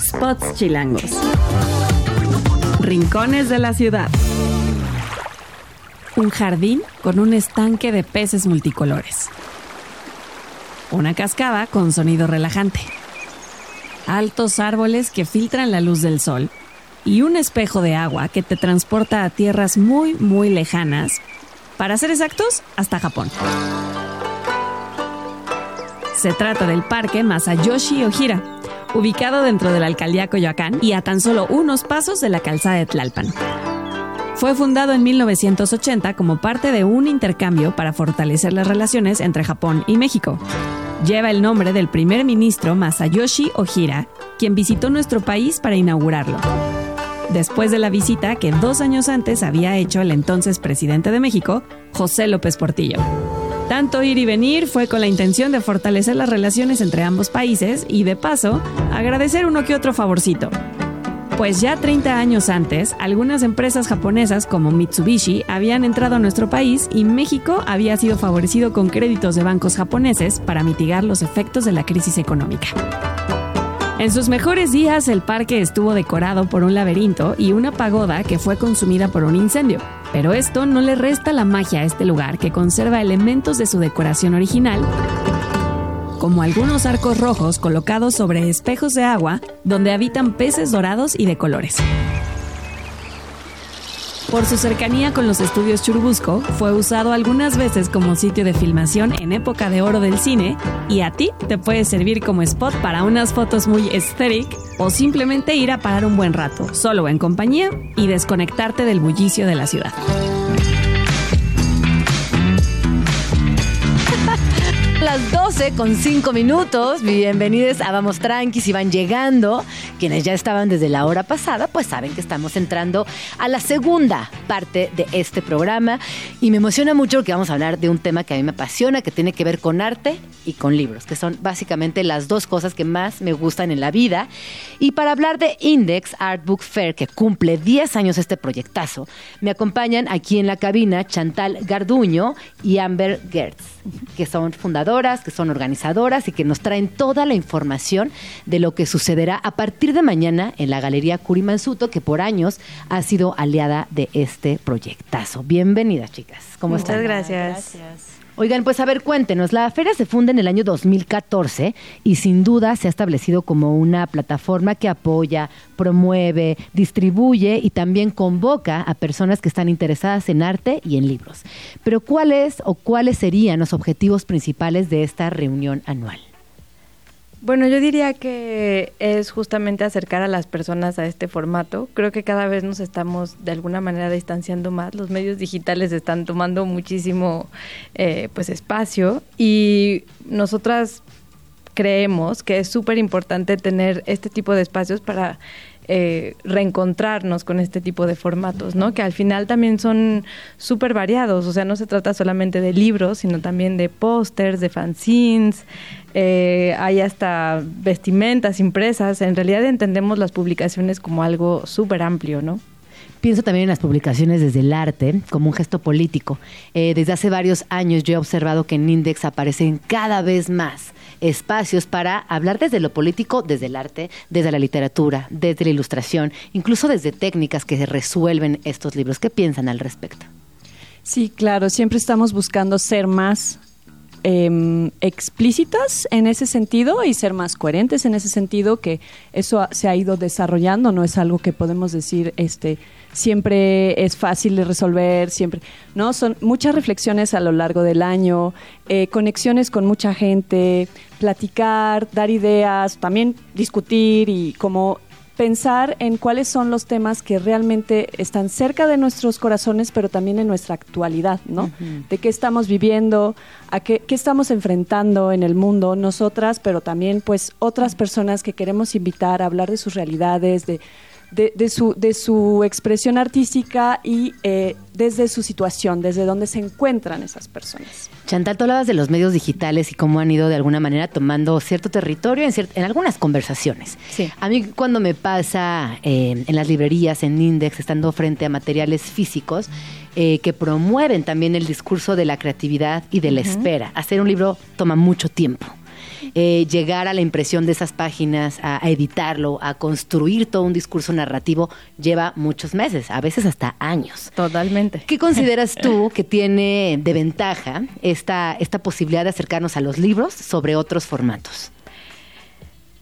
Spots chilangos. Rincones de la ciudad. Un jardín con un estanque de peces multicolores. Una cascada con sonido relajante. Altos árboles que filtran la luz del sol. Y un espejo de agua que te transporta a tierras muy, muy lejanas. Para ser exactos, hasta Japón. Se trata del Parque Masayoshi Ojira, ubicado dentro de la alcaldía Coyoacán y a tan solo unos pasos de la calzada de Tlalpan. Fue fundado en 1980 como parte de un intercambio para fortalecer las relaciones entre Japón y México. Lleva el nombre del primer ministro Masayoshi Ojira, quien visitó nuestro país para inaugurarlo. Después de la visita que dos años antes había hecho el entonces presidente de México, José López Portillo. Tanto ir y venir fue con la intención de fortalecer las relaciones entre ambos países y, de paso, agradecer uno que otro favorcito. Pues ya 30 años antes, algunas empresas japonesas como Mitsubishi habían entrado a nuestro país y México había sido favorecido con créditos de bancos japoneses para mitigar los efectos de la crisis económica. En sus mejores días, el parque estuvo decorado por un laberinto y una pagoda que fue consumida por un incendio. Pero esto no le resta la magia a este lugar que conserva elementos de su decoración original, como algunos arcos rojos colocados sobre espejos de agua donde habitan peces dorados y de colores. Por su cercanía con los estudios Churubusco, fue usado algunas veces como sitio de filmación en época de oro del cine y a ti te puede servir como spot para unas fotos muy aesthetic o simplemente ir a parar un buen rato, solo en compañía y desconectarte del bullicio de la ciudad. 12 con 5 minutos. Bienvenidos a Vamos Tranqui. Si van llegando, quienes ya estaban desde la hora pasada, pues saben que estamos entrando a la segunda parte de este programa. Y me emociona mucho porque vamos a hablar de un tema que a mí me apasiona, que tiene que ver con arte y con libros, que son básicamente las dos cosas que más me gustan en la vida. Y para hablar de Index Art Book Fair, que cumple 10 años este proyectazo, me acompañan aquí en la cabina Chantal Garduño y Amber Gertz, que son fundadores que son organizadoras y que nos traen toda la información de lo que sucederá a partir de mañana en la Galería Curimansuto, que por años ha sido aliada de este proyectazo. Bienvenidas, chicas. ¿Cómo Muchas están? gracias. Oigan, pues a ver, cuéntenos. La feria se funda en el año 2014 y sin duda se ha establecido como una plataforma que apoya, promueve, distribuye y también convoca a personas que están interesadas en arte y en libros. Pero ¿cuáles o cuáles serían los objetivos principales de esta reunión anual? Bueno, yo diría que es justamente acercar a las personas a este formato. Creo que cada vez nos estamos de alguna manera distanciando más. Los medios digitales están tomando muchísimo eh, pues espacio y nosotras creemos que es súper importante tener este tipo de espacios para eh, reencontrarnos con este tipo de formatos, ¿no? Que al final también son súper variados, o sea, no se trata solamente de libros, sino también de pósters, de fanzines, eh, hay hasta vestimentas impresas. En realidad entendemos las publicaciones como algo súper amplio, ¿no? Pienso también en las publicaciones desde el arte como un gesto político. Eh, desde hace varios años yo he observado que en Index aparecen cada vez más espacios para hablar desde lo político, desde el arte, desde la literatura, desde la ilustración, incluso desde técnicas que resuelven estos libros. ¿Qué piensan al respecto? Sí, claro, siempre estamos buscando ser más eh, explícitas en ese sentido y ser más coherentes en ese sentido, que eso se ha ido desarrollando, no es algo que podemos decir este siempre es fácil de resolver, siempre, ¿no? Son muchas reflexiones a lo largo del año, eh, conexiones con mucha gente, platicar, dar ideas, también discutir y como pensar en cuáles son los temas que realmente están cerca de nuestros corazones, pero también en nuestra actualidad, ¿no? De qué estamos viviendo, a qué, qué, estamos enfrentando en el mundo, nosotras, pero también pues otras personas que queremos invitar a hablar de sus realidades, de de, su, de su expresión artística y eh, desde su situación, desde donde se encuentran esas personas. Chantal, tú hablabas de los medios digitales y cómo han ido de alguna manera tomando cierto territorio en, en algunas conversaciones. Sí. A mí cuando me pasa eh, en las librerías, en Index, estando frente a materiales físicos, eh, que promueven también el discurso de la creatividad y de la espera. Hacer un libro toma mucho tiempo. Eh, llegar a la impresión de esas páginas, a, a, editarlo, a construir todo un discurso narrativo, lleva muchos meses, a veces hasta años. Totalmente. ¿Qué consideras tú que tiene de ventaja esta, esta posibilidad de acercarnos a los libros sobre otros formatos?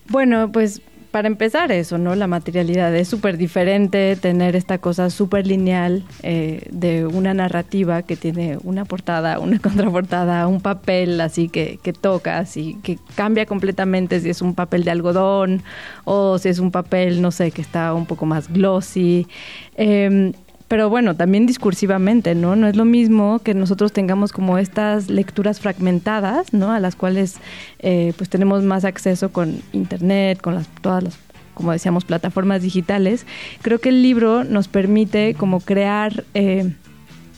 Bueno, pues para empezar eso, ¿no? La materialidad es súper diferente tener esta cosa súper lineal eh, de una narrativa que tiene una portada, una contraportada, un papel así que, que tocas y que cambia completamente si es un papel de algodón o si es un papel, no sé, que está un poco más glossy. Eh, pero bueno, también discursivamente, ¿no? No es lo mismo que nosotros tengamos como estas lecturas fragmentadas, ¿no? A las cuales eh, pues tenemos más acceso con internet, con las, todas las como decíamos, plataformas digitales, creo que el libro nos permite como crear eh,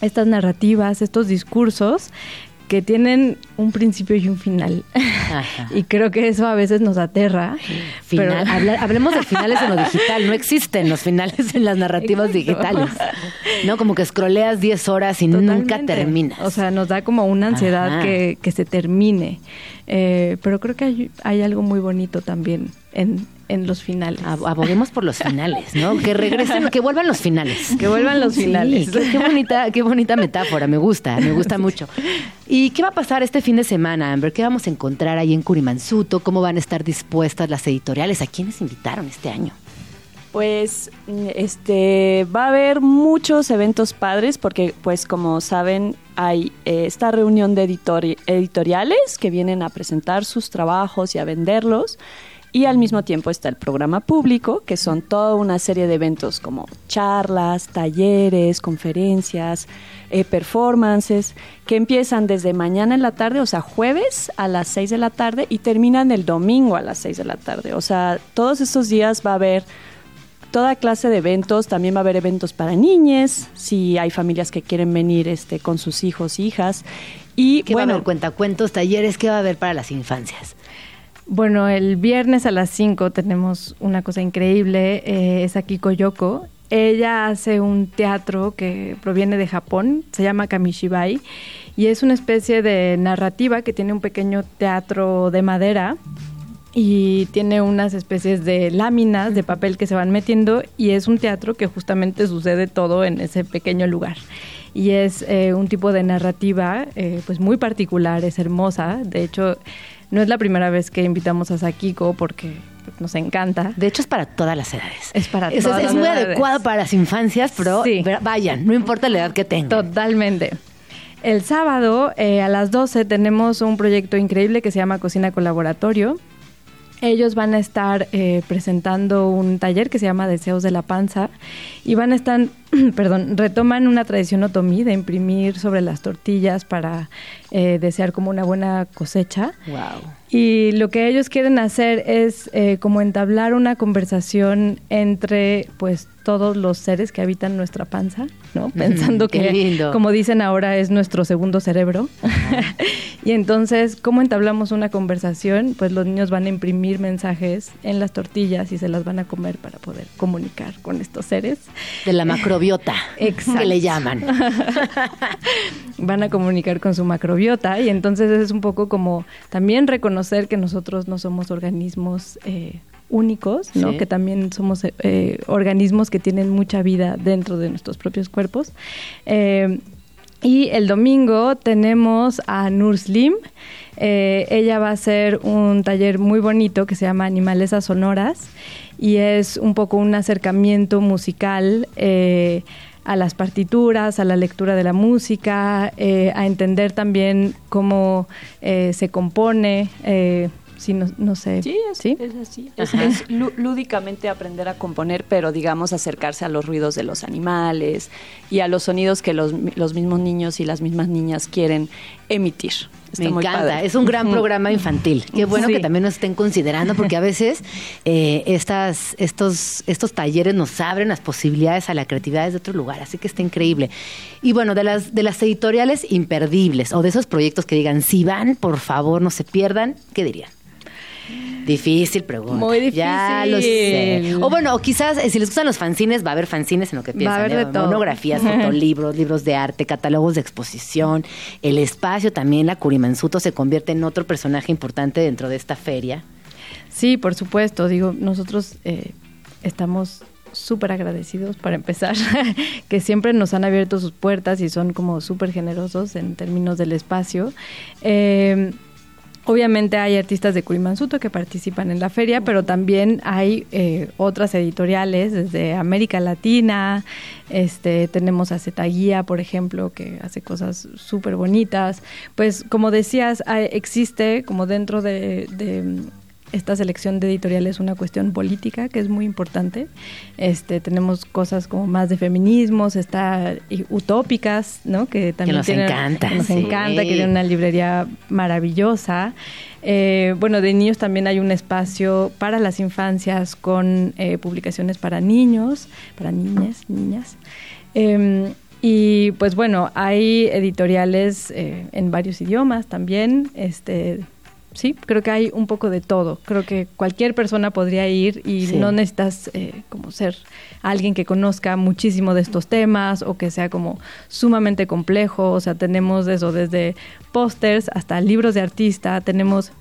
estas narrativas, estos discursos que tienen un principio y un final. y creo que eso a veces nos aterra. Final, hablemos de finales en lo digital. No existen los finales en las narrativas digitales. No, como que escroleas 10 horas y nunca terminas. O sea, nos da como una ansiedad que, que, se termine. Eh, pero creo que hay, hay algo muy bonito también en, en los finales. Aboguemos por los finales, ¿no? Que regresen, que vuelvan los finales. Que vuelvan los finales. qué bonita, qué bonita metáfora, me gusta, me gusta mucho. ¿Y qué va a pasar este fin de semana, Amber? ¿Qué vamos a encontrar ahí en Curimansuto? ¿Cómo van a estar dispuestas las editoriales? ¿A quiénes invitaron este año? Pues este va a haber muchos eventos padres porque pues como saben hay eh, esta reunión de editoriales que vienen a presentar sus trabajos y a venderlos y al mismo tiempo está el programa público, que son toda una serie de eventos como charlas, talleres, conferencias, eh, performances, que empiezan desde mañana en la tarde, o sea, jueves a las 6 de la tarde y terminan el domingo a las 6 de la tarde. O sea, todos estos días va a haber toda clase de eventos, también va a haber eventos para niñas, si hay familias que quieren venir este, con sus hijos, hijas. Y ¿Qué bueno, va a haber? Cuentacuentos, talleres, ¿qué va a haber para las infancias? Bueno, el viernes a las 5 tenemos una cosa increíble, eh, es aquí Koyoko. Ella hace un teatro que proviene de Japón, se llama Kamishibai, y es una especie de narrativa que tiene un pequeño teatro de madera y tiene unas especies de láminas de papel que se van metiendo y es un teatro que justamente sucede todo en ese pequeño lugar y es eh, un tipo de narrativa eh, pues muy particular, es hermosa, de hecho no es la primera vez que invitamos a Sakiko porque nos encanta. De hecho, es para todas las edades. Es para todas es, es muy adecuado para las infancias, pero vayan, no importa la edad que tengan. Totalmente. El sábado eh, a las 12 tenemos un proyecto increíble que se llama Cocina Colaboratorio. Ellos van a estar eh, presentando un taller que se llama Deseos de la Panza y van a estar, perdón, retoman una tradición otomí de imprimir sobre las tortillas para eh, desear como una buena cosecha. Wow. Y lo que ellos quieren hacer es eh, como entablar una conversación entre pues todos los seres que habitan nuestra panza, ¿no? Pensando que, como dicen ahora, es nuestro segundo cerebro. y entonces, ¿cómo entablamos una conversación? Pues los niños van a imprimir mensajes en las tortillas y se las van a comer para poder comunicar con estos seres. De la macrobiota, que le llaman. van a comunicar con su macrobiota y entonces es un poco como también reconocer que nosotros no somos organismos eh, únicos, ¿no? que también somos eh, organismos que tienen mucha vida dentro de nuestros propios cuerpos. Eh, y el domingo tenemos a Nurslim. ella va a hacer un taller muy bonito que se llama Animalesas Sonoras y es un poco un acercamiento musical a las partituras, a la lectura de la música, eh, a entender también cómo eh, se compone. Si no, no, sé. Sí, es, así. Es, lúdicamente aprender a componer, pero digamos acercarse a los ruidos de los animales y a los sonidos que los, los mismos niños y las mismas niñas quieren emitir. Me encanta, es un gran programa infantil. Qué bueno que también nos estén considerando, porque a veces eh, estas, estos, estos talleres nos abren las posibilidades a la creatividad de otro lugar, así que está increíble. Y bueno, de las, de las editoriales imperdibles o de esos proyectos que digan, si van, por favor, no se pierdan, ¿qué dirían? Difícil pregunta. Muy difícil. Ya lo sé. O bueno, o quizás eh, si les gustan los fanzines, va a haber fanzines en lo que piensan. Va a haber ¿eh? todo. Monografías, fotolibros, libros de arte, catálogos de exposición. El espacio también, la Curimansuto se convierte en otro personaje importante dentro de esta feria. Sí, por supuesto. Digo, nosotros eh, estamos súper agradecidos para empezar, que siempre nos han abierto sus puertas y son como súper generosos en términos del espacio. Eh, Obviamente hay artistas de Curimansuto que participan en la feria, pero también hay eh, otras editoriales desde América Latina. Este, tenemos a Zetaguía, por ejemplo, que hace cosas súper bonitas. Pues como decías, existe como dentro de, esta selección de editoriales es una cuestión política que es muy importante. Este, tenemos cosas como más de feminismos, está y utópicas, ¿no? Que también nos tienen- encanta, que nos sí. encanta, que tiene una librería maravillosa. Eh, bueno, de niños también hay un espacio para las infancias con eh, publicaciones para niños, para niñas, niñas. Eh, y pues bueno, hay editoriales eh, en varios idiomas también. Este, sí, creo que hay un poco de todo. Creo que cualquier persona podría ir y Sí. no necesitas eh, como ser alguien que conozca muchísimo de estos temas o que sea como sumamente complejo. O sea, tenemos eso desde pósters hasta libros de artista. Tenemos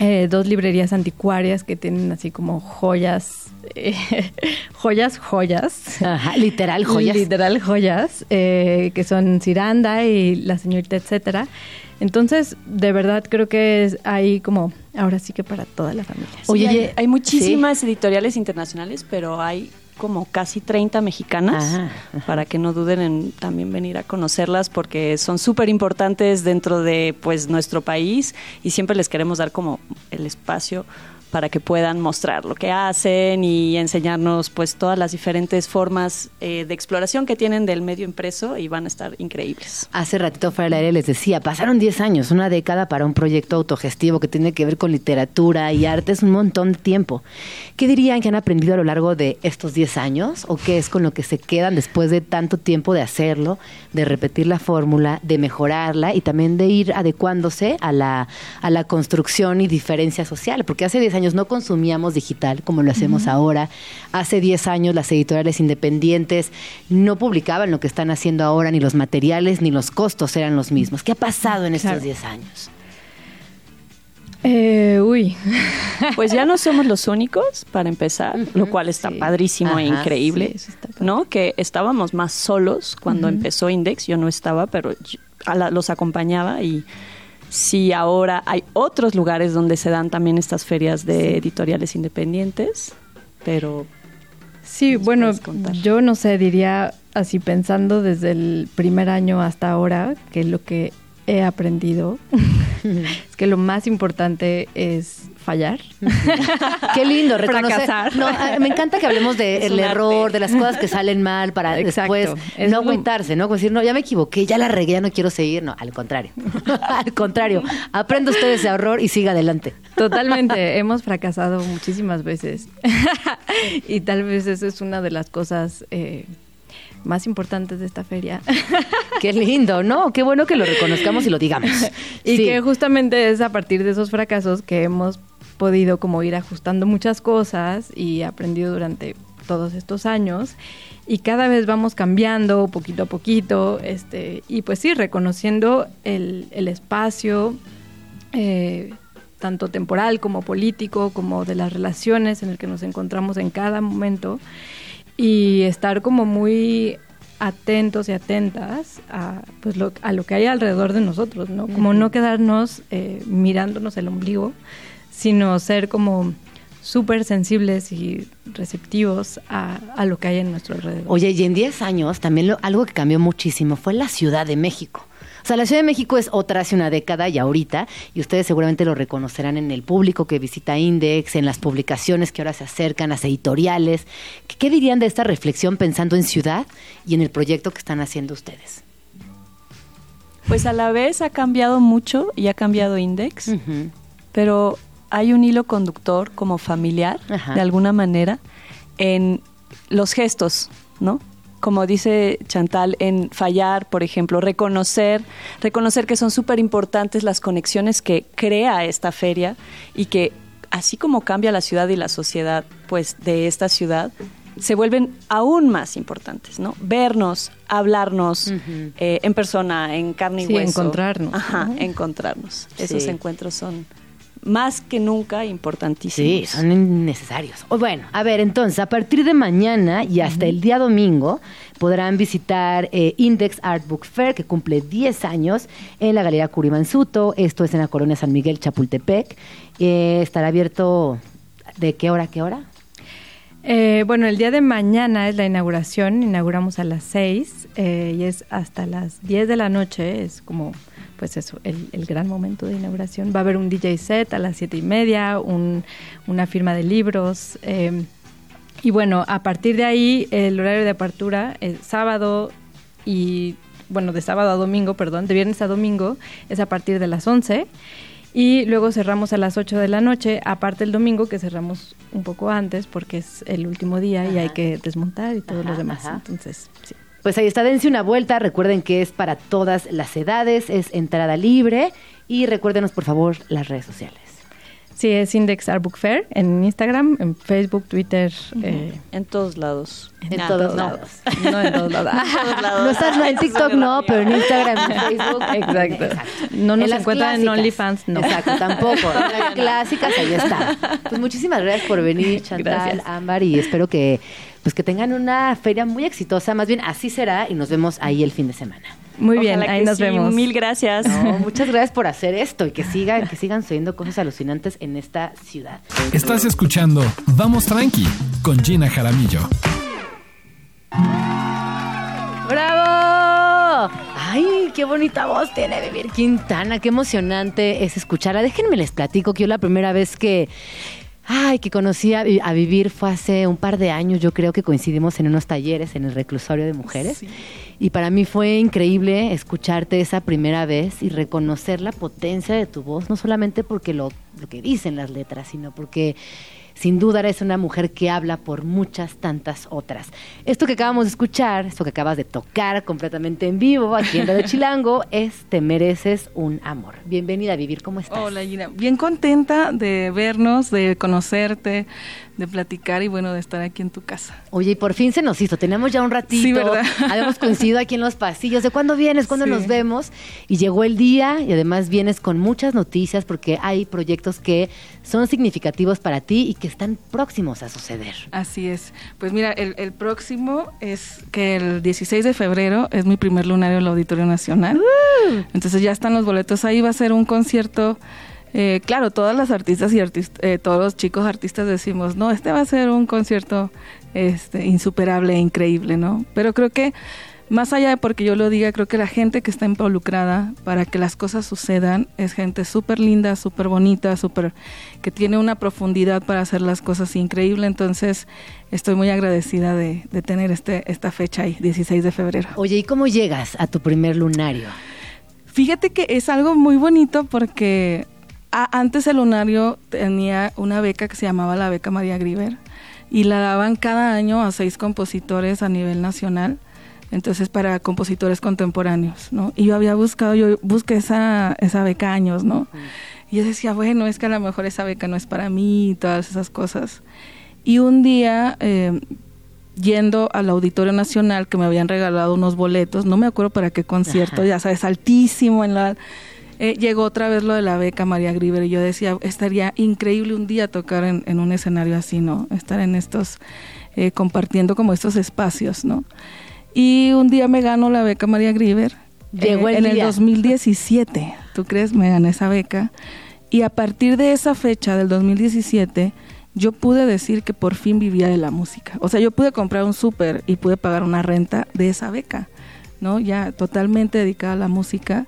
eh, dos librerías anticuarias que tienen así como joyas, eh, joyas, joyas. Ajá, literal, joyas. Literal joyas, eh, que son Ciranda y La Señorita, etcétera. Entonces, de verdad creo que es ahí como, ahora sí que para toda la familia. Oye, hay, hay muchísimas editoriales internacionales, pero hay como casi 30 mexicanas Ajá, para que no duden en también venir a conocerlas porque son súper importantes dentro de pues nuestro país y siempre les queremos dar como el espacio para que puedan mostrar lo que hacen y enseñarnos pues todas las diferentes formas eh, de exploración que tienen del medio impreso y van a estar increíbles. Hace ratito fuera del aire les decía, pasaron 10 años, una década para un proyecto autogestivo que tiene que ver con literatura y arte, es un montón de tiempo. ¿Qué dirían que han aprendido a lo largo de estos 10 años? ¿O qué es con lo que se quedan después de tanto tiempo de hacerlo, de repetir la fórmula, de mejorarla y también de ir adecuándose a la, a la construcción y diferencia social? Porque hace 10 años no consumíamos digital como lo hacemos ahora. Hace 10 años las editoriales independientes no publicaban lo que están haciendo ahora, ni los materiales ni los costos eran los mismos. ¿Qué ha pasado en estos Claro. 10 años? Eh, uy, Pues ya no somos los únicos, para empezar, lo cual está sí. padrísimo e increíble, sí. ¿no? Que estábamos más solos cuando empezó Index, yo no estaba, pero yo- a la- los acompañaba y sí ahora hay otros lugares donde se dan también estas ferias de editoriales independientes, pero Sí, ¿Nos bueno, yo no sé, diría así pensando desde el primer año hasta ahora, que lo que he aprendido. Es que lo más importante es fallar. Qué lindo, reconocer. Fracasar. No, ah, me encanta que hablemos del un error, arte. de las cosas que salen mal para Exacto. después Es no agüitarse, ¿no? Como decir, no, ya me equivoqué, ya la regué, ya no quiero seguir. No, al contrario. al contrario. Aprenda usted ese error y siga adelante. Totalmente, hemos fracasado muchísimas veces. y tal vez eso es una de las cosas eh, más importantes de esta feria. Qué lindo, ¿no? Qué bueno que lo reconozcamos y lo digamos. y Sí. que justamente es a partir de esos fracasos que hemos podido como ir ajustando muchas cosas y aprendido durante todos estos años y cada vez vamos cambiando poquito a poquito este y pues sí reconociendo el, el espacio eh, tanto temporal como político como de las relaciones en el que nos encontramos en cada momento y estar como muy atentos y atentas a pues lo, a lo que hay alrededor de nosotros, ¿no? Como no quedarnos eh, mirándonos el ombligo, sino ser como súper sensibles y receptivos a, a lo que hay en nuestro alrededor. Oye, y en 10 años también lo- algo que cambió muchísimo fue la Ciudad de México. O sea, la Ciudad de México es otra hace una década y ahorita, y ustedes seguramente lo reconocerán en el público que visita Index, en las publicaciones que ahora se acercan, las editoriales. ¿Qué, dirían de esta reflexión pensando en ciudad y en el proyecto que están haciendo ustedes? pues a la vez ha cambiado mucho y ha cambiado Index. Pero hay un hilo conductor como familiar, Ajá. de alguna manera, en los gestos, ¿no? Como dice Chantal, en fallar, por ejemplo, reconocer, reconocer que son súper importantes las conexiones que crea esta feria y que así como cambia la ciudad y la sociedad, pues de esta ciudad, se vuelven aún más importantes, ¿no? Vernos, hablarnos eh, en persona, en carne y Sí, hueso. encontrarnos, Ajá, ¿no? encontrarnos. Esos encuentros son más que nunca importantísimos. Sí, son innecesarios. O bueno, a ver, entonces, a partir de mañana y hasta el día domingo podrán visitar eh, Index Art Book Fair, que cumple 10 años en la Galería Curimansuto. Esto es en la colonia San Miguel, Chapultepec. Eh, estará abierto de qué hora a qué hora? Eh, bueno, el día de mañana es la inauguración, inauguramos a las 6 eh, y es hasta las 10 de la noche, es como pues eso, el, el gran momento de inauguración. Va a haber un DJ set a las siete y media, un, una firma de libros. eh, y bueno, a partir de ahí, el horario de apertura, el sábado y, bueno, de sábado a domingo, perdón, de viernes a domingo, es a partir de las 11. Y luego cerramos a las 8 de la noche, aparte el domingo, que cerramos un poco antes porque es el último día y hay que desmontar y todo Ajá, lo demás. ajá. Entonces, sí. Pues ahí está, dense una vuelta. Recuerden que es para todas las edades, es entrada libre. Y recuérdenos, por favor, las redes sociales. Sí, es Index Art Book Fair en Instagram, en Facebook, Twitter, eh, En todos lados. En No, todos no. lados. no en todos lados. No estás no, en TikTok, no, pero en Instagram, en Facebook. Exacto. No nos las encuentran en. OnlyFans, no. Exacto, tampoco. En las clásicas, ahí está. Pues muchísimas gracias por venir, Chantal, Gracias. Ámbar, y espero que pues que tengan una feria muy exitosa. Más bien, así será, y nos vemos ahí el fin de semana. Muy bien, ahí nos sí. vemos. Mil gracias. No, muchas gracias por hacer esto y que sigan, que sigan sucediendo cosas alucinantes en esta ciudad. Estás escuchando Vamos Tranqui con Gina Jaramillo. ¡Bravo! ¡Ay, qué bonita voz tiene Vivir Quintana! ¡Qué emocionante es escucharla! Déjenme les platico que yo la primera vez que... Ay, que conocí a, Vi- a Vivir fue hace un par de años, yo creo que coincidimos en unos talleres en el reclusorio de mujeres. Y para mí fue increíble escucharte esa primera vez y reconocer la potencia de tu voz, no solamente porque lo, lo que dicen las letras, sino porque sin duda eres una mujer que habla por muchas tantas otras. Esto que acabamos de escuchar, esto que acabas de tocar completamente en vivo aquí en Radio Chilango, es Te mereces un amor. Bienvenida a Vivir, ¿cómo estás? Hola Gina, bien contenta de vernos, de conocerte, de platicar y bueno, de estar aquí en tu casa. Oye, y por fin se nos hizo. Tenemos ya un ratito. Sí, ¿verdad? Habíamos coincidido aquí en los pasillos. ¿De cuándo vienes? ¿Cuándo Sí. nos vemos? Y llegó el día y además vienes con muchas noticias porque hay proyectos que son significativos para ti y que están próximos a suceder. Así es. Pues mira, el, el próximo es que el 16 de febrero es mi primer lunario en el Auditorio Nacional. Entonces ya están los boletos ahí, va a ser un concierto. Eh, claro, todas las artistas y artist- eh, todos los chicos artistas decimos, no, este va a ser un concierto este, insuperable e increíble, ¿no? Pero creo que más allá de porque yo lo diga, creo que la gente que está involucrada para que las cosas sucedan es gente súper linda, súper bonita, súper que tiene una profundidad para hacer las cosas increíble. Entonces, estoy muy agradecida de, de tener este, esta fecha ahí, 16 de febrero. Oye, ¿y cómo llegas a tu primer lunario? Fíjate que es algo muy bonito porque antes el lunario tenía una beca que se llamaba la beca María Griver y la daban cada año a seis compositores a nivel nacional. Entonces para compositores contemporáneos, ¿no? Y yo había buscado, yo busqué esa, esa beca años, ¿no? Y yo decía, bueno, es que a lo mejor esa beca no es para mí y todas esas cosas. Y un día, eh, yendo al Auditorio Nacional, que me habían regalado unos boletos, no me acuerdo para qué concierto, Ajá. ya sabes, altísimo en la... eh, llegó otra vez lo de la beca María Griver y yo decía, estaría increíble un día tocar en, en un escenario así, ¿no? Estar en estos, eh, compartiendo como estos espacios, ¿no? Y un día me gano la beca María Griver. Llegó el en el día. 2017, ¿tú crees? Me gané esa beca. Y a partir de esa fecha, del 2017, yo pude decir que por fin vivía de la música. O sea, yo pude comprar un súper y pude pagar una renta de esa beca, ¿no? Ya totalmente dedicada a la música.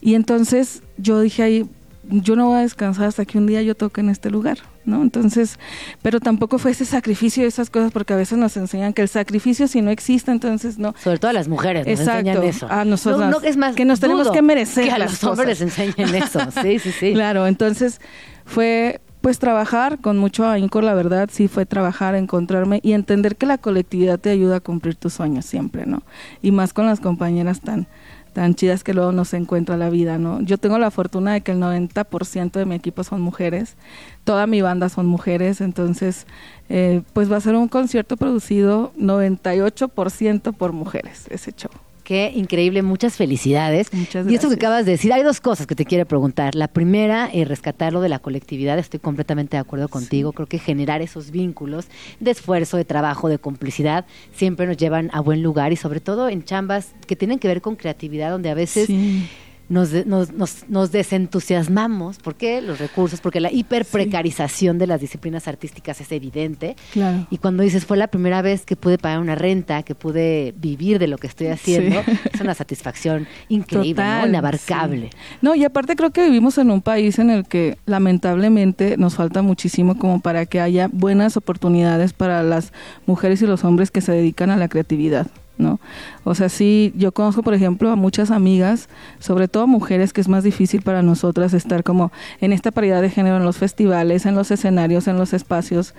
Y entonces yo dije ahí, yo no voy a descansar hasta que un día yo toque en este lugar, ¿no? Entonces, pero tampoco fue ese sacrificio y esas cosas, porque a veces nos enseñan que el sacrificio si no existe, entonces no. Sobre todo a las mujeres nos Exacto. enseñan eso. A nosotras. No, no, es más, Que nos tenemos que merecer Que a las los hombres cosas. les enseñen eso. Sí, sí, sí. Claro, entonces fue pues trabajar con mucho ahínco, la verdad, sí fue trabajar, encontrarme y entender que la colectividad te ayuda a cumplir tus sueños siempre, ¿no? Y más con las compañeras tan tan chidas que luego nos encuentra la vida, ¿no? Yo tengo la fortuna de que el 90% de mi equipo son mujeres, toda mi banda son mujeres, entonces eh, pues va a ser un concierto producido 98% por mujeres, ese show. Qué increíble, muchas felicidades. Muchas Y esto que gracias. acabas de decir, hay dos cosas que te quiero preguntar. La primera, eh, rescatar lo de la colectividad, estoy completamente de acuerdo contigo. Creo que generar esos vínculos de esfuerzo, de trabajo, de complicidad, siempre nos llevan a buen lugar y sobre todo en chambas que tienen que ver con creatividad, donde a veces Sí. Nos, nos, nos, nos desentusiasmamos. ¿Por qué? Los recursos, porque la hiperprecarización de las disciplinas artísticas es evidente. Claro. Y cuando dices, fue la primera vez que pude pagar una renta, que pude vivir de lo que estoy haciendo, Sí. es una satisfacción increíble, Inabarcable. sí. No, y aparte creo que vivimos en un país en el que lamentablemente nos falta muchísimo como para que haya buenas oportunidades para las mujeres y los hombres que se dedican a la creatividad. ¿No? O sea, sí, yo conozco, por ejemplo, a muchas amigas, sobre todo mujeres, que es más difícil para nosotras estar como en esta paridad de género en los festivales, en los escenarios, en los espacios.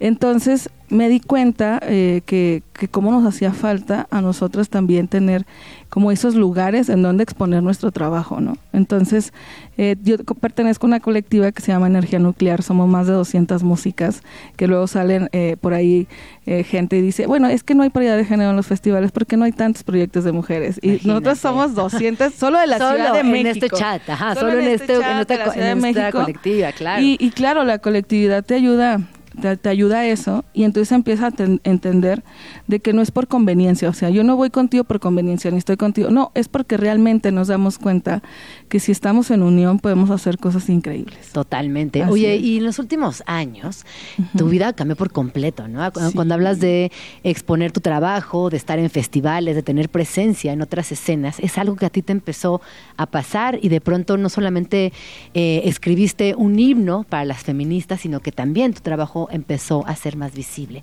Entonces, me di cuenta eh, que, que cómo nos hacía falta a nosotras también tener como esos lugares en donde exponer nuestro trabajo, ¿no? Entonces, eh, yo co- pertenezco a una colectiva que se llama Energía Nuclear, somos más de 200 músicas, que luego salen eh, por ahí eh, gente y dice, bueno, es que no hay paridad de género en los festivales porque no hay tantos proyectos de mujeres. Y Imagínate. nosotros somos 200 solo de la Solo Ciudad de en México. este chat, ajá, solo en este- en chat esta de la co- Ciudad en esta colectiva, claro. Y, y claro, la colectividad te ayuda, te, te ayuda a eso y entonces empieza a ten- entender de que no es por conveniencia, o sea, yo no voy contigo por conveniencia, ni estoy contigo, no, es porque realmente nos damos cuenta que si estamos en unión podemos hacer cosas increíbles. Totalmente. Así Oye, es. y en los últimos años, tu vida cambió por completo, ¿no? Cu- Cuando hablas de exponer tu trabajo, de estar en festivales, de tener presencia en otras escenas, es algo que a ti te empezó a pasar y de pronto no solamente eh, escribiste un himno para las feministas, sino que también tu trabajo empezó a ser más visible.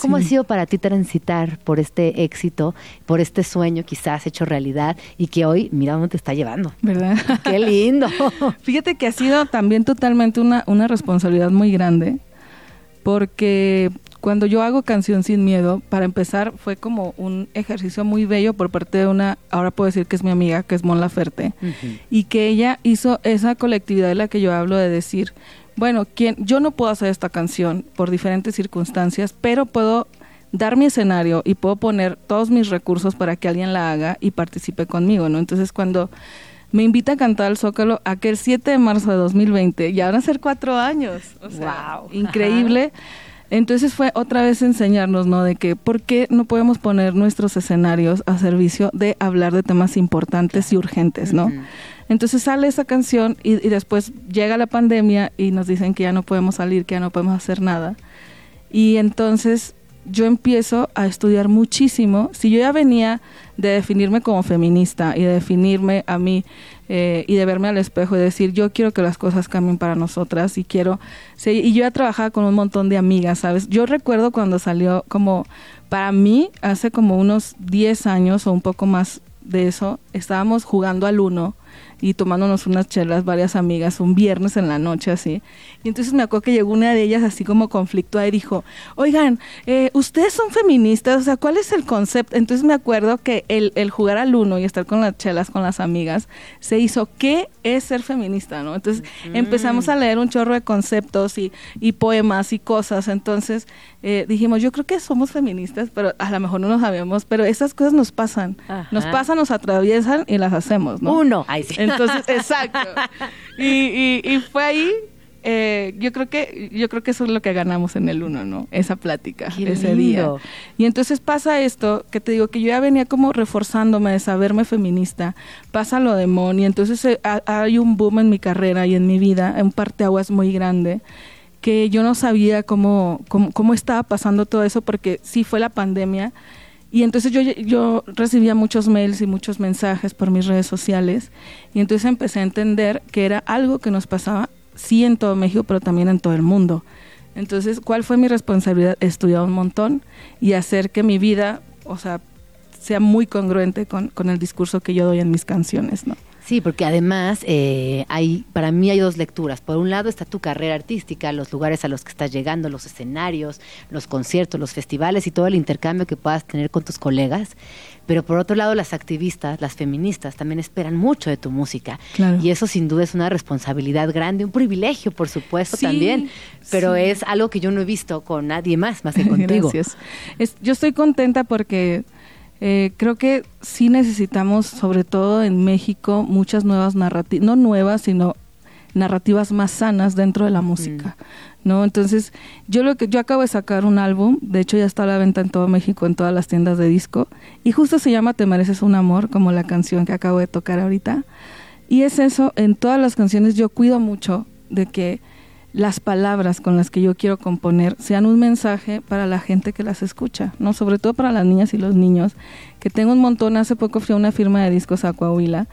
¿Cómo ha sido para ti transitar por este éxito, por este sueño quizás hecho realidad y que hoy, mira dónde te está llevando? ¿Verdad? ¡Qué lindo! Fíjate que ha sido también totalmente una, una responsabilidad muy grande, porque cuando yo hago Canción Sin Miedo, para empezar, fue como un ejercicio muy bello por parte de una, ahora puedo decir que es mi amiga, que es Mon Laferte, y que ella hizo esa colectividad de la que yo hablo de decir, bueno, ¿quién, yo no puedo hacer esta canción por diferentes circunstancias, pero puedo dar mi escenario y puedo poner todos mis recursos para que alguien la haga y participe conmigo, ¿no? Entonces cuando me invita a cantar al Zócalo aquel 7 de marzo de 2020, ya van a ser cuatro años. O sea, Wow. Increíble. Entonces fue otra vez enseñarnos, ¿no? De que por qué no podemos poner nuestros escenarios a servicio de hablar de temas importantes y urgentes, ¿no? Entonces sale esa canción y, y después llega la pandemia y nos dicen que ya no podemos salir, que ya no podemos hacer nada. Y entonces yo empiezo a estudiar muchísimo. Si yo ya venía de definirme como feminista y de definirme a mí eh, y de verme al espejo y decir yo quiero que las cosas cambien para nosotras y quiero sí, y yo ya trabajaba con un montón de amigas, ¿sabes? Yo recuerdo cuando salió como para mí hace como unos 10 años o un poco más de eso, estábamos jugando al uno y tomándonos unas chelas varias amigas un viernes en la noche así. Y entonces me acuerdo que llegó una de ellas así como conflictuada y dijo, oigan, eh, ustedes son feministas, o sea, ¿cuál es el concepto? Entonces me acuerdo que el, el jugar al uno y estar con las chelas con las amigas se hizo, ¿qué es ser feminista? ¿no? Entonces empezamos a leer un chorro de conceptos y, y poemas y cosas. Entonces eh, dijimos, yo creo que somos feministas, pero a lo mejor no lo sabemos, pero esas cosas nos pasan. Nos pasan, nos atraviesan y las hacemos, ¿no? Uno. Ay, sí. Entonces, exacto. Y, y, y fue ahí, eh, yo creo que yo creo que eso es lo que ganamos en el uno, ¿no? Esa plática, Qué ese día. Y entonces pasa esto, que te digo que yo ya venía como reforzándome de saberme feminista, pasa lo de Mon, y entonces eh, ha- hay un boom en mi carrera y en mi vida, un parteaguas muy grande, que yo no sabía cómo, cómo, cómo estaba pasando todo eso, porque sí fue la pandemia, y entonces yo, yo recibía muchos mails y muchos mensajes por mis redes sociales y entonces empecé a entender que era algo que nos pasaba, sí en todo México, pero también en todo el mundo. Entonces, ¿cuál fue mi responsabilidad? Estudiar un montón y hacer que mi vida, o sea, sea muy congruente con, con el discurso que yo doy en mis canciones, ¿no? Sí, porque además eh, hay, para mí hay dos lecturas. Por un lado está tu carrera artística, los lugares a los que estás llegando, los escenarios, los conciertos, los festivales y todo el intercambio que puedas tener con tus colegas. Pero por otro lado, las activistas, las feministas, también esperan mucho de tu música. Claro. Y eso sin duda es una responsabilidad grande, un privilegio, por supuesto, Sí, también. Pero sí. es algo que yo no he visto con nadie más, más que contigo. Gracias. Es- yo estoy contenta porque eh, creo que sí necesitamos, sobre todo en México, muchas nuevas narrativas, no nuevas, sino narrativas más sanas dentro de la música. ¿No? Entonces, yo lo que yo acabo de sacar un álbum, de hecho ya está a la venta en todo México, en todas las tiendas de disco, y justo se llama Te mereces un amor, como la canción que acabo de tocar ahorita. Y es eso, en todas las canciones yo cuido mucho de que las palabras con las que yo quiero componer sean un mensaje para la gente que las escucha, ¿no? Sobre todo para las niñas y los niños, que tengo un montón, hace poco fui a una firma de discos a Coahuila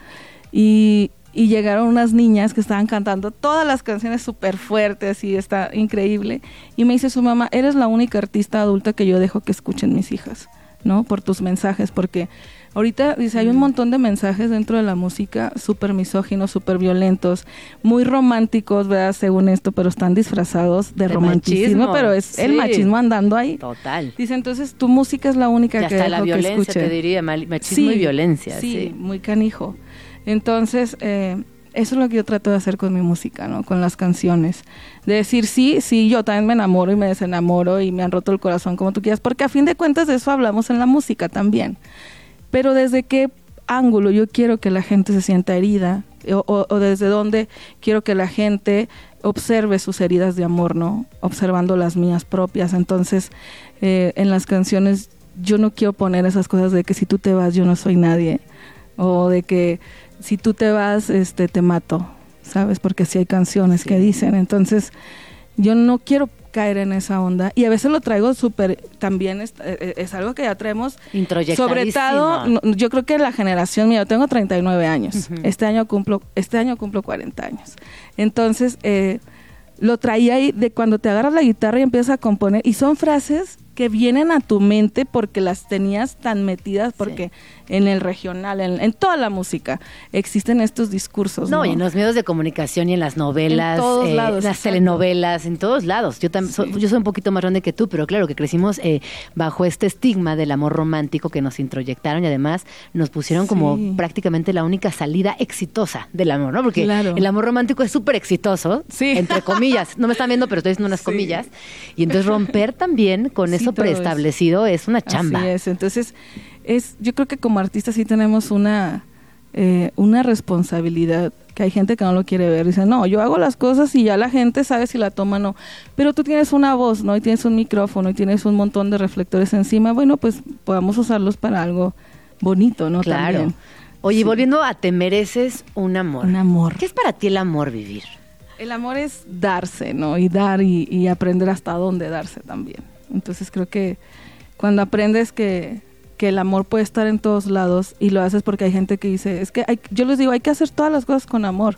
y, y llegaron unas niñas que estaban cantando todas las canciones súper fuertes y está increíble. Y me dice su mamá, eres la única artista adulta que yo dejo que escuchen mis hijas, ¿no? Por tus mensajes, porque Ahorita dice, hay un montón de mensajes dentro de la música súper misóginos, súper violentos, muy románticos, ¿verdad? Según esto, pero están disfrazados de, De romanticismo, machismo, pero es el sí. machismo andando ahí. Total. Dice, entonces tu música es la única Y que hasta la que violencia, escuche. te diría, machismo y violencia, sí. muy canijo. Entonces, eh, eso es lo que yo trato de hacer con mi música, ¿no? Con las canciones. De decir, sí, sí, yo también me enamoro y me desenamoro y me han roto el corazón como tú quieras, porque a fin de cuentas de eso hablamos en la música también. Pero desde qué ángulo yo quiero que la gente se sienta herida o, o- o desde dónde quiero que la gente observe sus heridas de amor, ¿no? Observando las mías propias. Entonces, eh, en las canciones yo no quiero poner esas cosas de que si tú te vas yo no soy nadie o de que si tú te vas este te mato, ¿sabes? Porque si hay canciones que dicen. Entonces, yo no quiero caer en esa onda. Y a veces lo traigo súper también es, eh, es algo que ya traemos sobre todo yo creo que la generación mía yo tengo 39 años este año cumplo este año cumplo 40 años. Entonces eh, lo traía ahí de cuando te agarras la guitarra y empiezas a componer y son frases que vienen a tu mente porque las tenías tan metidas porque en el regional en, en toda la música existen estos discursos No, no, y en los medios de comunicación y en las novelas, En todos eh, lados, las exacto. telenovelas, en todos lados. Yo también, yo soy un poquito más grande que tú, pero claro que crecimos eh, bajo este estigma del amor romántico que nos introyectaron y además nos pusieron como Sí. prácticamente la única salida exitosa del amor, ¿no? Porque Claro. el amor romántico es súper exitoso, entre comillas. No me están viendo, pero estoy diciendo unas comillas. Y entonces romper también con Sí, eso todo es- preestablecido es una chamba. Así es. Entonces, es, yo creo que como artistas sí tenemos una, eh, una responsabilidad que hay gente que no lo quiere ver. Dice, no, yo hago las cosas y ya la gente sabe si la toma o no. Pero tú tienes una voz, ¿no? Y tienes un micrófono y tienes un montón de reflectores encima. Bueno, pues podamos usarlos para algo bonito, ¿no? Claro. También. Oye, Sí. volviendo a te mereces un amor. Un amor. ¿Qué es para ti el amor vivir? El amor es darse, ¿no? Y dar y, y aprender hasta dónde darse también. Entonces creo que cuando aprendes que, que el amor puede estar en todos lados y lo haces porque hay gente que dice, es que hay- yo les digo, hay que hacer todas las cosas con amor.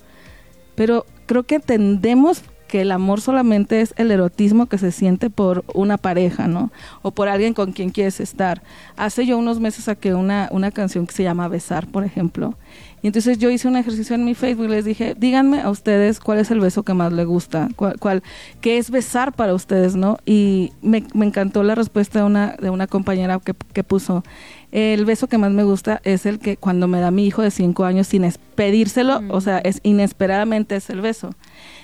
Pero creo que entendemos que el amor solamente es el erotismo que se siente por una pareja, ¿no? O por alguien con quien quieres estar. Hace yo unos meses saqué una, una canción que se llama Besar, por ejemplo. Y entonces yo hice un ejercicio en mi Facebook y les dije, díganme a ustedes cuál es el beso que más les gusta, cuál, cuál- qué es besar para ustedes, ¿no? Y me, encantó la respuesta de una, de una compañera que, que puso, el beso que más me gusta es el que cuando me da mi hijo de cinco años sin pedírselo, o sea, es inesperadamente es el beso.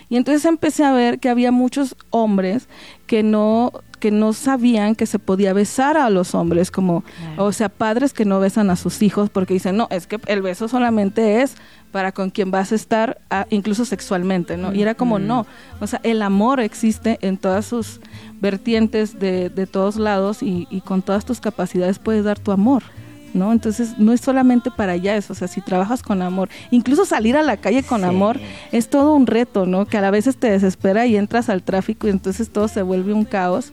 Y entonces empecé a ver que había muchos hombres que no que no sabían que se podía besar a los hombres, como, o sea, padres que no besan a sus hijos porque dicen, no, es que el beso solamente es para con quien vas a estar, ah, incluso sexualmente, ¿no? Y era como, no, o sea, el amor existe en todas sus vertientes de, de todos lados y, y con todas tus capacidades puedes dar tu amor. ¿No? Entonces no es solamente para allá eso, o sea, si trabajas con amor, incluso salir a la calle con amor es todo un reto, ¿no? Que a la veces te desespera y entras al tráfico y entonces todo se vuelve un caos.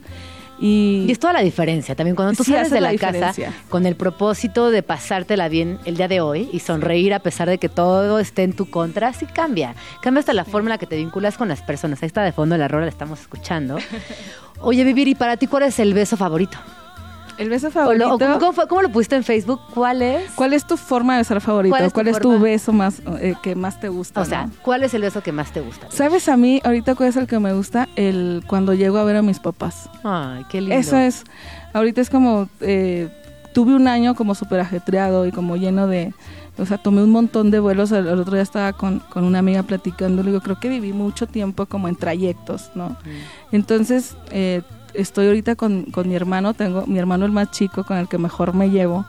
Y, Y es toda la diferencia también cuando tú Sí, sales de la la, casa con el propósito de pasártela bien el día de hoy y sonreír a pesar de que todo esté en tu contra, sí cambia. Cambia hasta la forma en la que te vinculas con las personas. Ahí está de fondo la rola, la estamos escuchando. Oye, Vivir, ¿y para ti cuál es el beso favorito? El beso O favorito. lo- o ¿cómo, lo pusiste en Facebook? ¿Cuál es? ¿Cuál es tu forma de besar favorito? ¿Cuál ¿Cuál es tu beso más eh, que más te gusta? O sea, no? ¿cuál es el beso que más te gusta? ¿Sabes a mí ahorita cuál es el que me gusta? El cuando llego a ver a mis papás. Ay, qué lindo. Eso es, ahorita es como, eh, tuve un año como súper ajetreado y como lleno de, o sea, tomé un montón de vuelos, el, el otro día estaba con, con una amiga platicando, le digo, creo que viví mucho tiempo como en trayectos, ¿no? Entonces, eh, estoy ahorita con, con mi hermano, tengo mi hermano el más chico con el que mejor me llevo.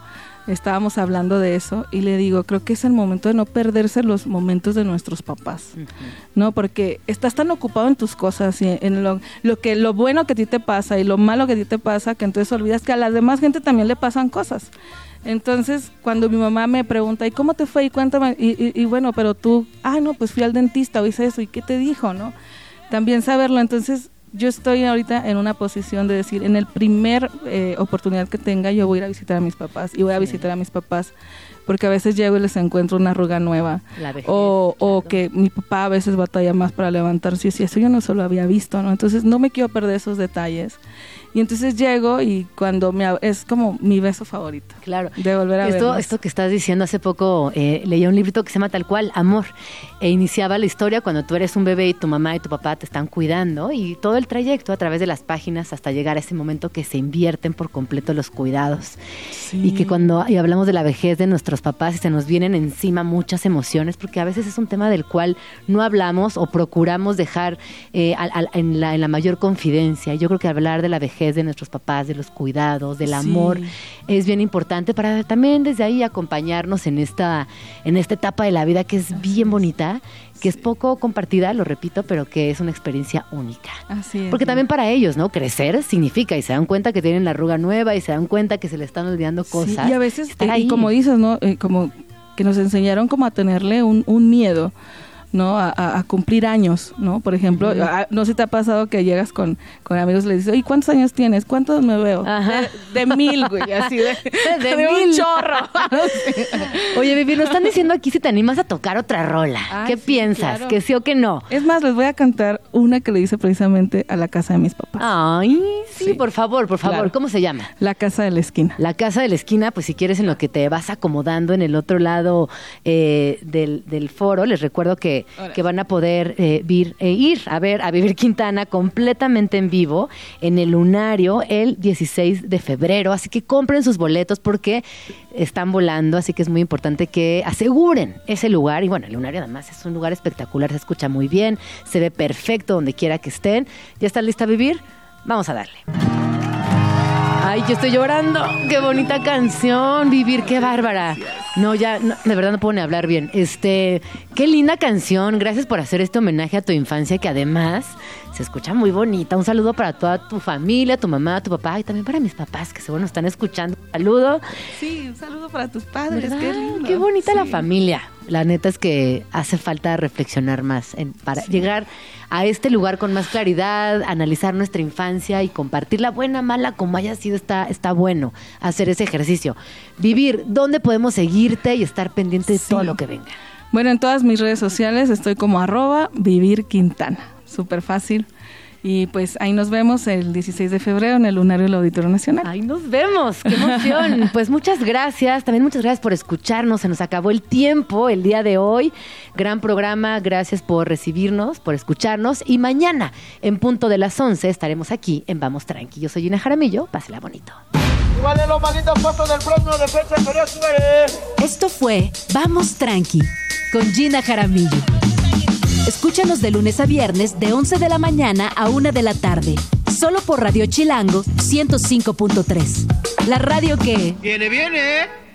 Estábamos hablando de eso y le digo, creo que es el momento de no perderse los momentos de nuestros papás. ¿no? Porque estás tan ocupado en tus cosas y en lo, lo que lo bueno que a ti te pasa y lo malo que a ti te pasa que entonces olvidas que a la demás gente también le pasan cosas. Entonces, cuando mi mamá me pregunta, ¿y cómo te fue? Y cuéntame, y, y- y bueno, pero tú, ah, no, pues fui al dentista o hice eso, ¿y qué te dijo, no? También saberlo. Entonces, yo estoy ahorita en una posición de decir, en el primer eh, oportunidad que tenga, yo voy a ir a visitar a mis papás y voy a visitar a mis papás. Porque a veces llego y les encuentro una arruga nueva. La vejez, o, o que mi papá a veces batalla más para levantarse. Y si eso yo no solo había visto, ¿no? Entonces no me quiero perder esos detalles. Y entonces llego y cuando me es como mi beso favorito. Claro. De volver a Esto, esto que estás diciendo hace poco, eh, leía un librito que se llama tal cual, Amor, e iniciaba la historia cuando tú eres un bebé y tu mamá y tu papá te están cuidando y todo el trayecto a través de las páginas hasta llegar a ese momento que se invierten por completo los cuidados. Y que cuando y hablamos de la vejez de nuestros papás y se nos vienen encima muchas emociones, porque a veces es un tema del cual no hablamos o procuramos dejar eh, al- al- en, la, en la mayor confidencia. Yo creo que hablar de la vejez de nuestros papás, de los cuidados, del Sí. amor, es bien importante para también desde ahí acompañarnos en esta, en esta etapa de la vida que es bien bonita, que es poco compartida, lo repito, pero que es una experiencia única. Así es. Porque también para ellos, ¿no? Crecer significa y se dan cuenta que tienen la arruga nueva y se dan cuenta que se le están olvidando Sí, cosas. y a veces, eh, ahí. y como dices, ¿no? Eh, como que nos enseñaron como a tenerle un, un miedo, ¿no? A, a- a cumplir años, ¿no? Por ejemplo, a- no sé si te ha pasado que llegas con, con amigos y les dices, ¿y cuántos años tienes? ¿Cuántos me veo? De, de mil, güey, así de, De de un mil. chorro. Oye, Vivi, nos están diciendo aquí si te animas a tocar otra rola. Ah, ¿Qué sí, piensas? claro. ¿Que sí o que no? Es más, les voy a cantar una que le hice precisamente a la casa de mis papás. Ay, sí, Sí. por favor, por favor. Claro. ¿Cómo se llama? La casa de la esquina. La casa de la esquina, pues si quieres en lo que te vas acomodando en el otro lado eh, del, del foro, les recuerdo que, Que van a poder eh, vir- eh, ir a ver a Vivir Quintana completamente en vivo en el Lunario el 16 de febrero. Así que compren sus boletos porque están volando, así que es muy importante que aseguren ese lugar. Y bueno, el Lunario además es un lugar espectacular, se escucha muy bien, se ve perfecto donde quiera que estén. ¿Ya estás lista a vivir? Vamos a darle. Ay, yo estoy llorando. Qué bonita canción, Vivir, qué bárbara. No, ya, no, de verdad no puedo ni hablar bien. Este, qué linda canción. Gracias por hacer este homenaje a tu infancia que además se escucha muy bonita. Un saludo para toda tu familia, tu mamá, tu papá y también para mis papás que seguro nos están escuchando. Saludo. Sí, un saludo para tus padres. ¿Verdad? Qué lindo. Qué bonita la familia. La neta es que hace falta reflexionar más en- para llegar a este lugar con más claridad, analizar nuestra infancia y compartirla buena, mala, como haya sido, está, está bueno hacer ese ejercicio. Vivir, ¿dónde podemos seguirte y estar pendiente de Sí. todo lo que venga? Bueno, en todas mis redes sociales estoy como arroba vivir quintana. Súper fácil. Y pues ahí nos vemos el 16 de febrero en el Lunario del Auditorio Nacional. Ahí nos vemos, qué emoción. Pues muchas gracias, también muchas gracias por escucharnos, se nos acabó el tiempo el día de hoy. Gran programa, gracias por recibirnos, por escucharnos y mañana en punto de las 11 estaremos aquí en Vamos Tranqui. Yo soy Gina Jaramillo, pásela bonito. Igual los manitos puestos del próximo defensa Corea Suárez. Esto fue Vamos Tranqui con Gina Jaramillo. Escúchanos de lunes a viernes de 11 de la mañana a 1 de la tarde. Solo por Radio Chilango 105.3. La radio que... Viene, viene.